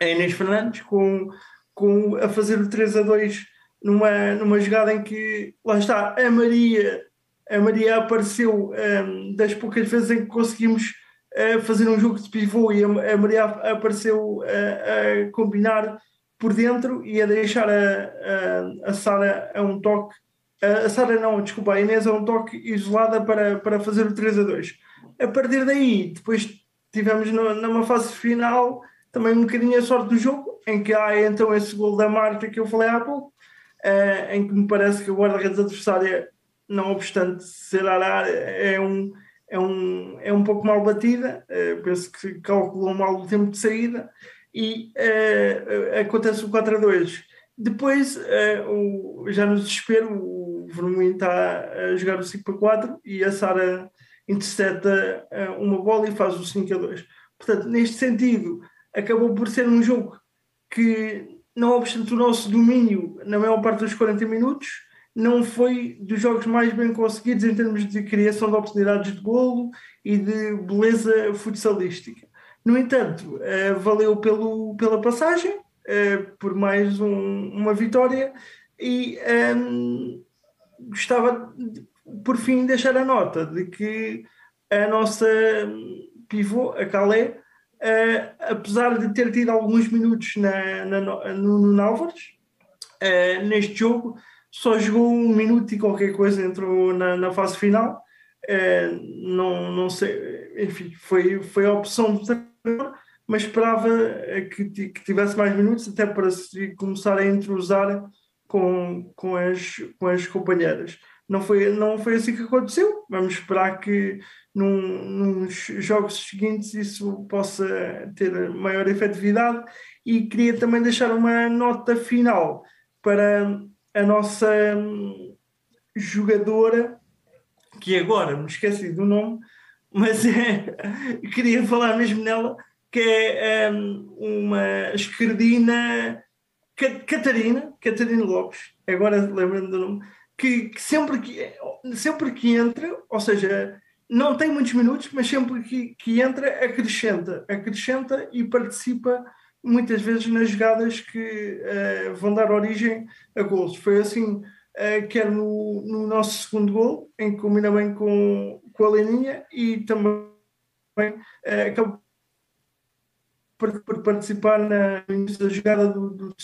S3: a Inês Fernandes, com, com, a fazer o 3 a 2 numa, numa jogada em que lá está a Maria a Maria apareceu um, das poucas vezes em que conseguimos uh, fazer um jogo de pivô e a, a Maria apareceu uh, a combinar por dentro e a deixar a, a, a Sara a um toque. A Sara não, desculpa, a Inês a um toque isolada para, para fazer o 3 a 2. A partir daí, depois tivemos no, numa fase final também um bocadinho a sorte do jogo, em que há então esse gol da Marta que eu falei há pouco, uh, em que me parece que o guarda-redes adversária não obstante ser Arara, é um, é um, é um pouco mal batida, uh, penso que calculou mal o tempo de saída e uh, acontece o 4 a 2. Depois, uh, o, já no desespero, o Vermelho está a jogar o 5 a 4 e a Sara intercepta uma bola e faz o 5 a 2. Portanto, neste sentido, acabou por ser um jogo que, não obstante o nosso domínio na maior parte dos 40 minutos, não foi dos jogos mais bem conseguidos em termos de criação de oportunidades de golo e de beleza futsalística. No entanto, uh, valeu pelo, pela passagem, uh, por mais um, uma vitória, e um, ehm, gostava, de, por fim, deixar a nota de que a nossa pivô, a Calé, uh, apesar de ter tido alguns minutos na, na no, no Nálvares, neste jogo, só jogou um minuto e qualquer coisa, entrou na, na fase final. é, não, não sei, enfim, foi, foi a opção do treinador, mas esperava que, que tivesse mais minutos até para se começar a entrosar com, com, as, com as companheiras. Não foi, não foi assim que aconteceu. Vamos esperar que num, nos jogos seguintes isso possa ter maior efetividade. E queria também deixar uma nota final para a nossa hum, jogadora, que agora me esqueci do nome, mas é, queria falar mesmo nela, que é um, uma esquerdina Catarina, Catarina Lopes, agora lembro-me do nome, que, que, sempre, que sempre que entra, ou seja, não tem muitos minutos, mas sempre que, que entra acrescenta, acrescenta e participa muitas vezes nas jogadas que uh, vão dar origem a gols. Foi assim, uh, quer no, no, nosso segundo gol, em que combina bem com, com a Leninha, e também uh, acabou por, por, participar na da jogada do, do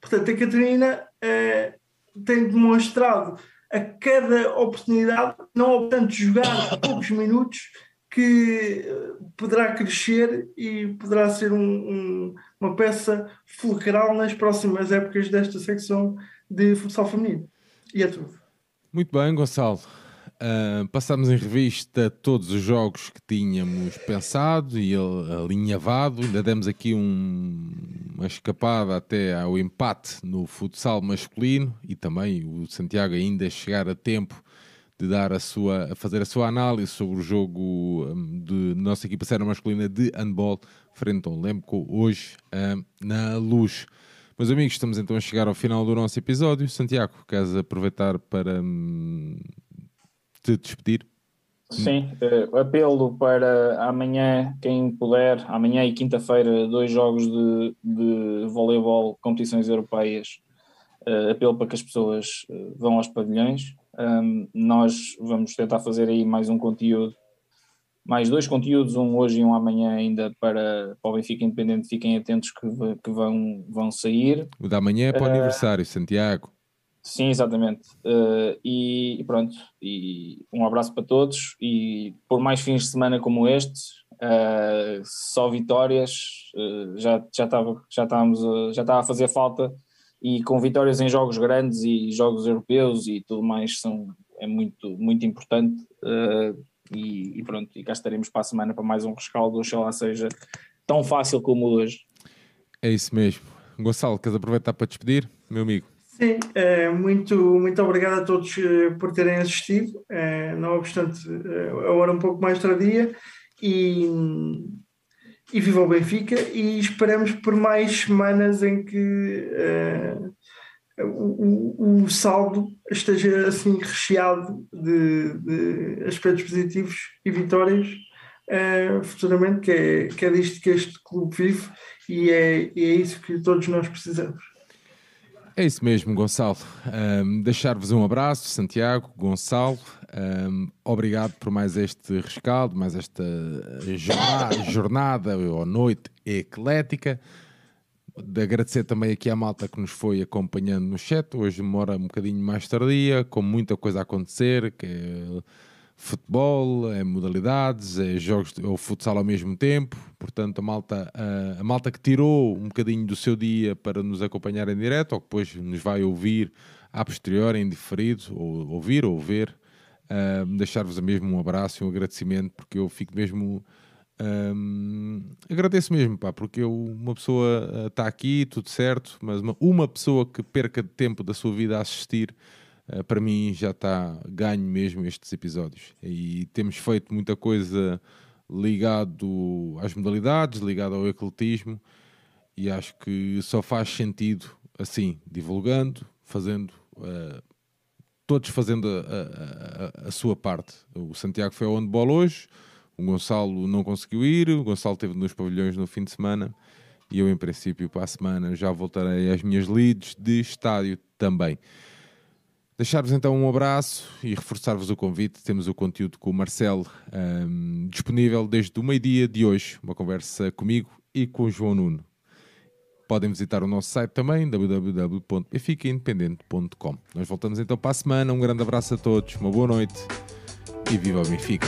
S3: Portanto, a Catarina uh, tem demonstrado a cada oportunidade, não obstante jogar poucos minutos, que poderá crescer e poderá ser um, um, uma peça fulcral nas próximas épocas desta secção de futsal feminino. E é tudo.
S1: Muito bem, Gonçalo. Uh, passamos em revista todos os jogos que tínhamos pensado e alinhavado. Ainda demos aqui um, uma escapada até ao empate no futsal masculino e também o Santiago ainda chegar a tempo de dar a sua, a fazer a sua análise sobre o jogo um, de nossa equipa séria masculina de handball frente ao Lemco hoje um, na luz. Meus amigos, estamos então a chegar ao final do nosso episódio. Santiago, queres aproveitar para hum, te despedir?
S2: Sim, uh, apelo para amanhã, quem puder, amanhã e quinta-feira, dois jogos de, de voleibol, competições europeias. Uh, apelo para que as pessoas uh, vão aos pavilhões. Um, nós vamos tentar fazer aí mais um conteúdo, mais dois conteúdos, um hoje e um amanhã ainda para, para o Benfica Independente. Fiquem atentos que, que vão, vão sair.
S1: O da manhã é para o aniversário, Santiago.
S2: Sim, exatamente. Uh, e, e, pronto, e um abraço para todos. E por mais fins de semana como este, uh, só vitórias, já, já, estava, já, estávamos, já estava a fazer falta. E com vitórias em jogos grandes e jogos europeus e tudo mais, são, é muito, muito importante. E, e, pronto, e cá estaremos para a semana para mais um rescaldo. Oxalá seja tão fácil como hoje.
S1: É isso mesmo. Gonçalo, queres aproveitar para despedir, meu amigo?
S3: Sim, é, muito, muito obrigado a todos eh, por terem assistido, é, não obstante a hora um pouco mais tardia, e, e viva o Benfica, e esperamos por mais semanas em que é, o, o, saldo esteja assim recheado de, de aspectos positivos e vitórias futuramente, que é, que é disto que este clube vive, e é, e é isso que todos nós precisamos.
S1: É isso mesmo, Gonçalo. Um, Deixar-vos um abraço, Santiago, Gonçalo. Um, obrigado por mais este rescaldo, mais esta jornada, jornada ou noite eclética. De agradecer também aqui à malta que nos foi acompanhando no chat. Hoje mora um bocadinho mais tardia, com muita coisa a acontecer, que é futebol, é modalidades, é jogos ou futsal ao mesmo tempo. Portanto, a malta, a, a, malta que tirou um bocadinho do seu dia para nos acompanhar em direto, ou que depois nos vai ouvir a posterior, em diferido, ou ouvir ou ver, uh, deixar-vos mesmo um abraço e um agradecimento, porque eu fico mesmo. Um, agradeço mesmo, pá, porque eu, uma pessoa está uh, aqui, tudo certo, mas uma, uma pessoa que perca tempo da sua vida a assistir eh, para mim já está ganho mesmo estes episódios. E temos feito muita coisa ligado às modalidades, ligado ao ecletismo, e acho que só faz sentido assim, divulgando, fazendo, uh, todos fazendo a, a, a, sua parte. O Santiago foi ao handball hoje, o Gonçalo não conseguiu ir, o Gonçalo esteve nos pavilhões no fim de semana, e eu, em princípio, para a semana já voltarei às minhas leads de estádio também. Deixar-vos então um abraço e reforçar-vos o convite. Temos o conteúdo com o Marcelo um, disponível desde o meio-dia de hoje. Uma conversa comigo e com o João Nuno. Podem visitar o nosso site também, www.beficaindependente.com. Nós voltamos então para a semana. Um grande abraço a todos, uma boa noite e viva o Benfica.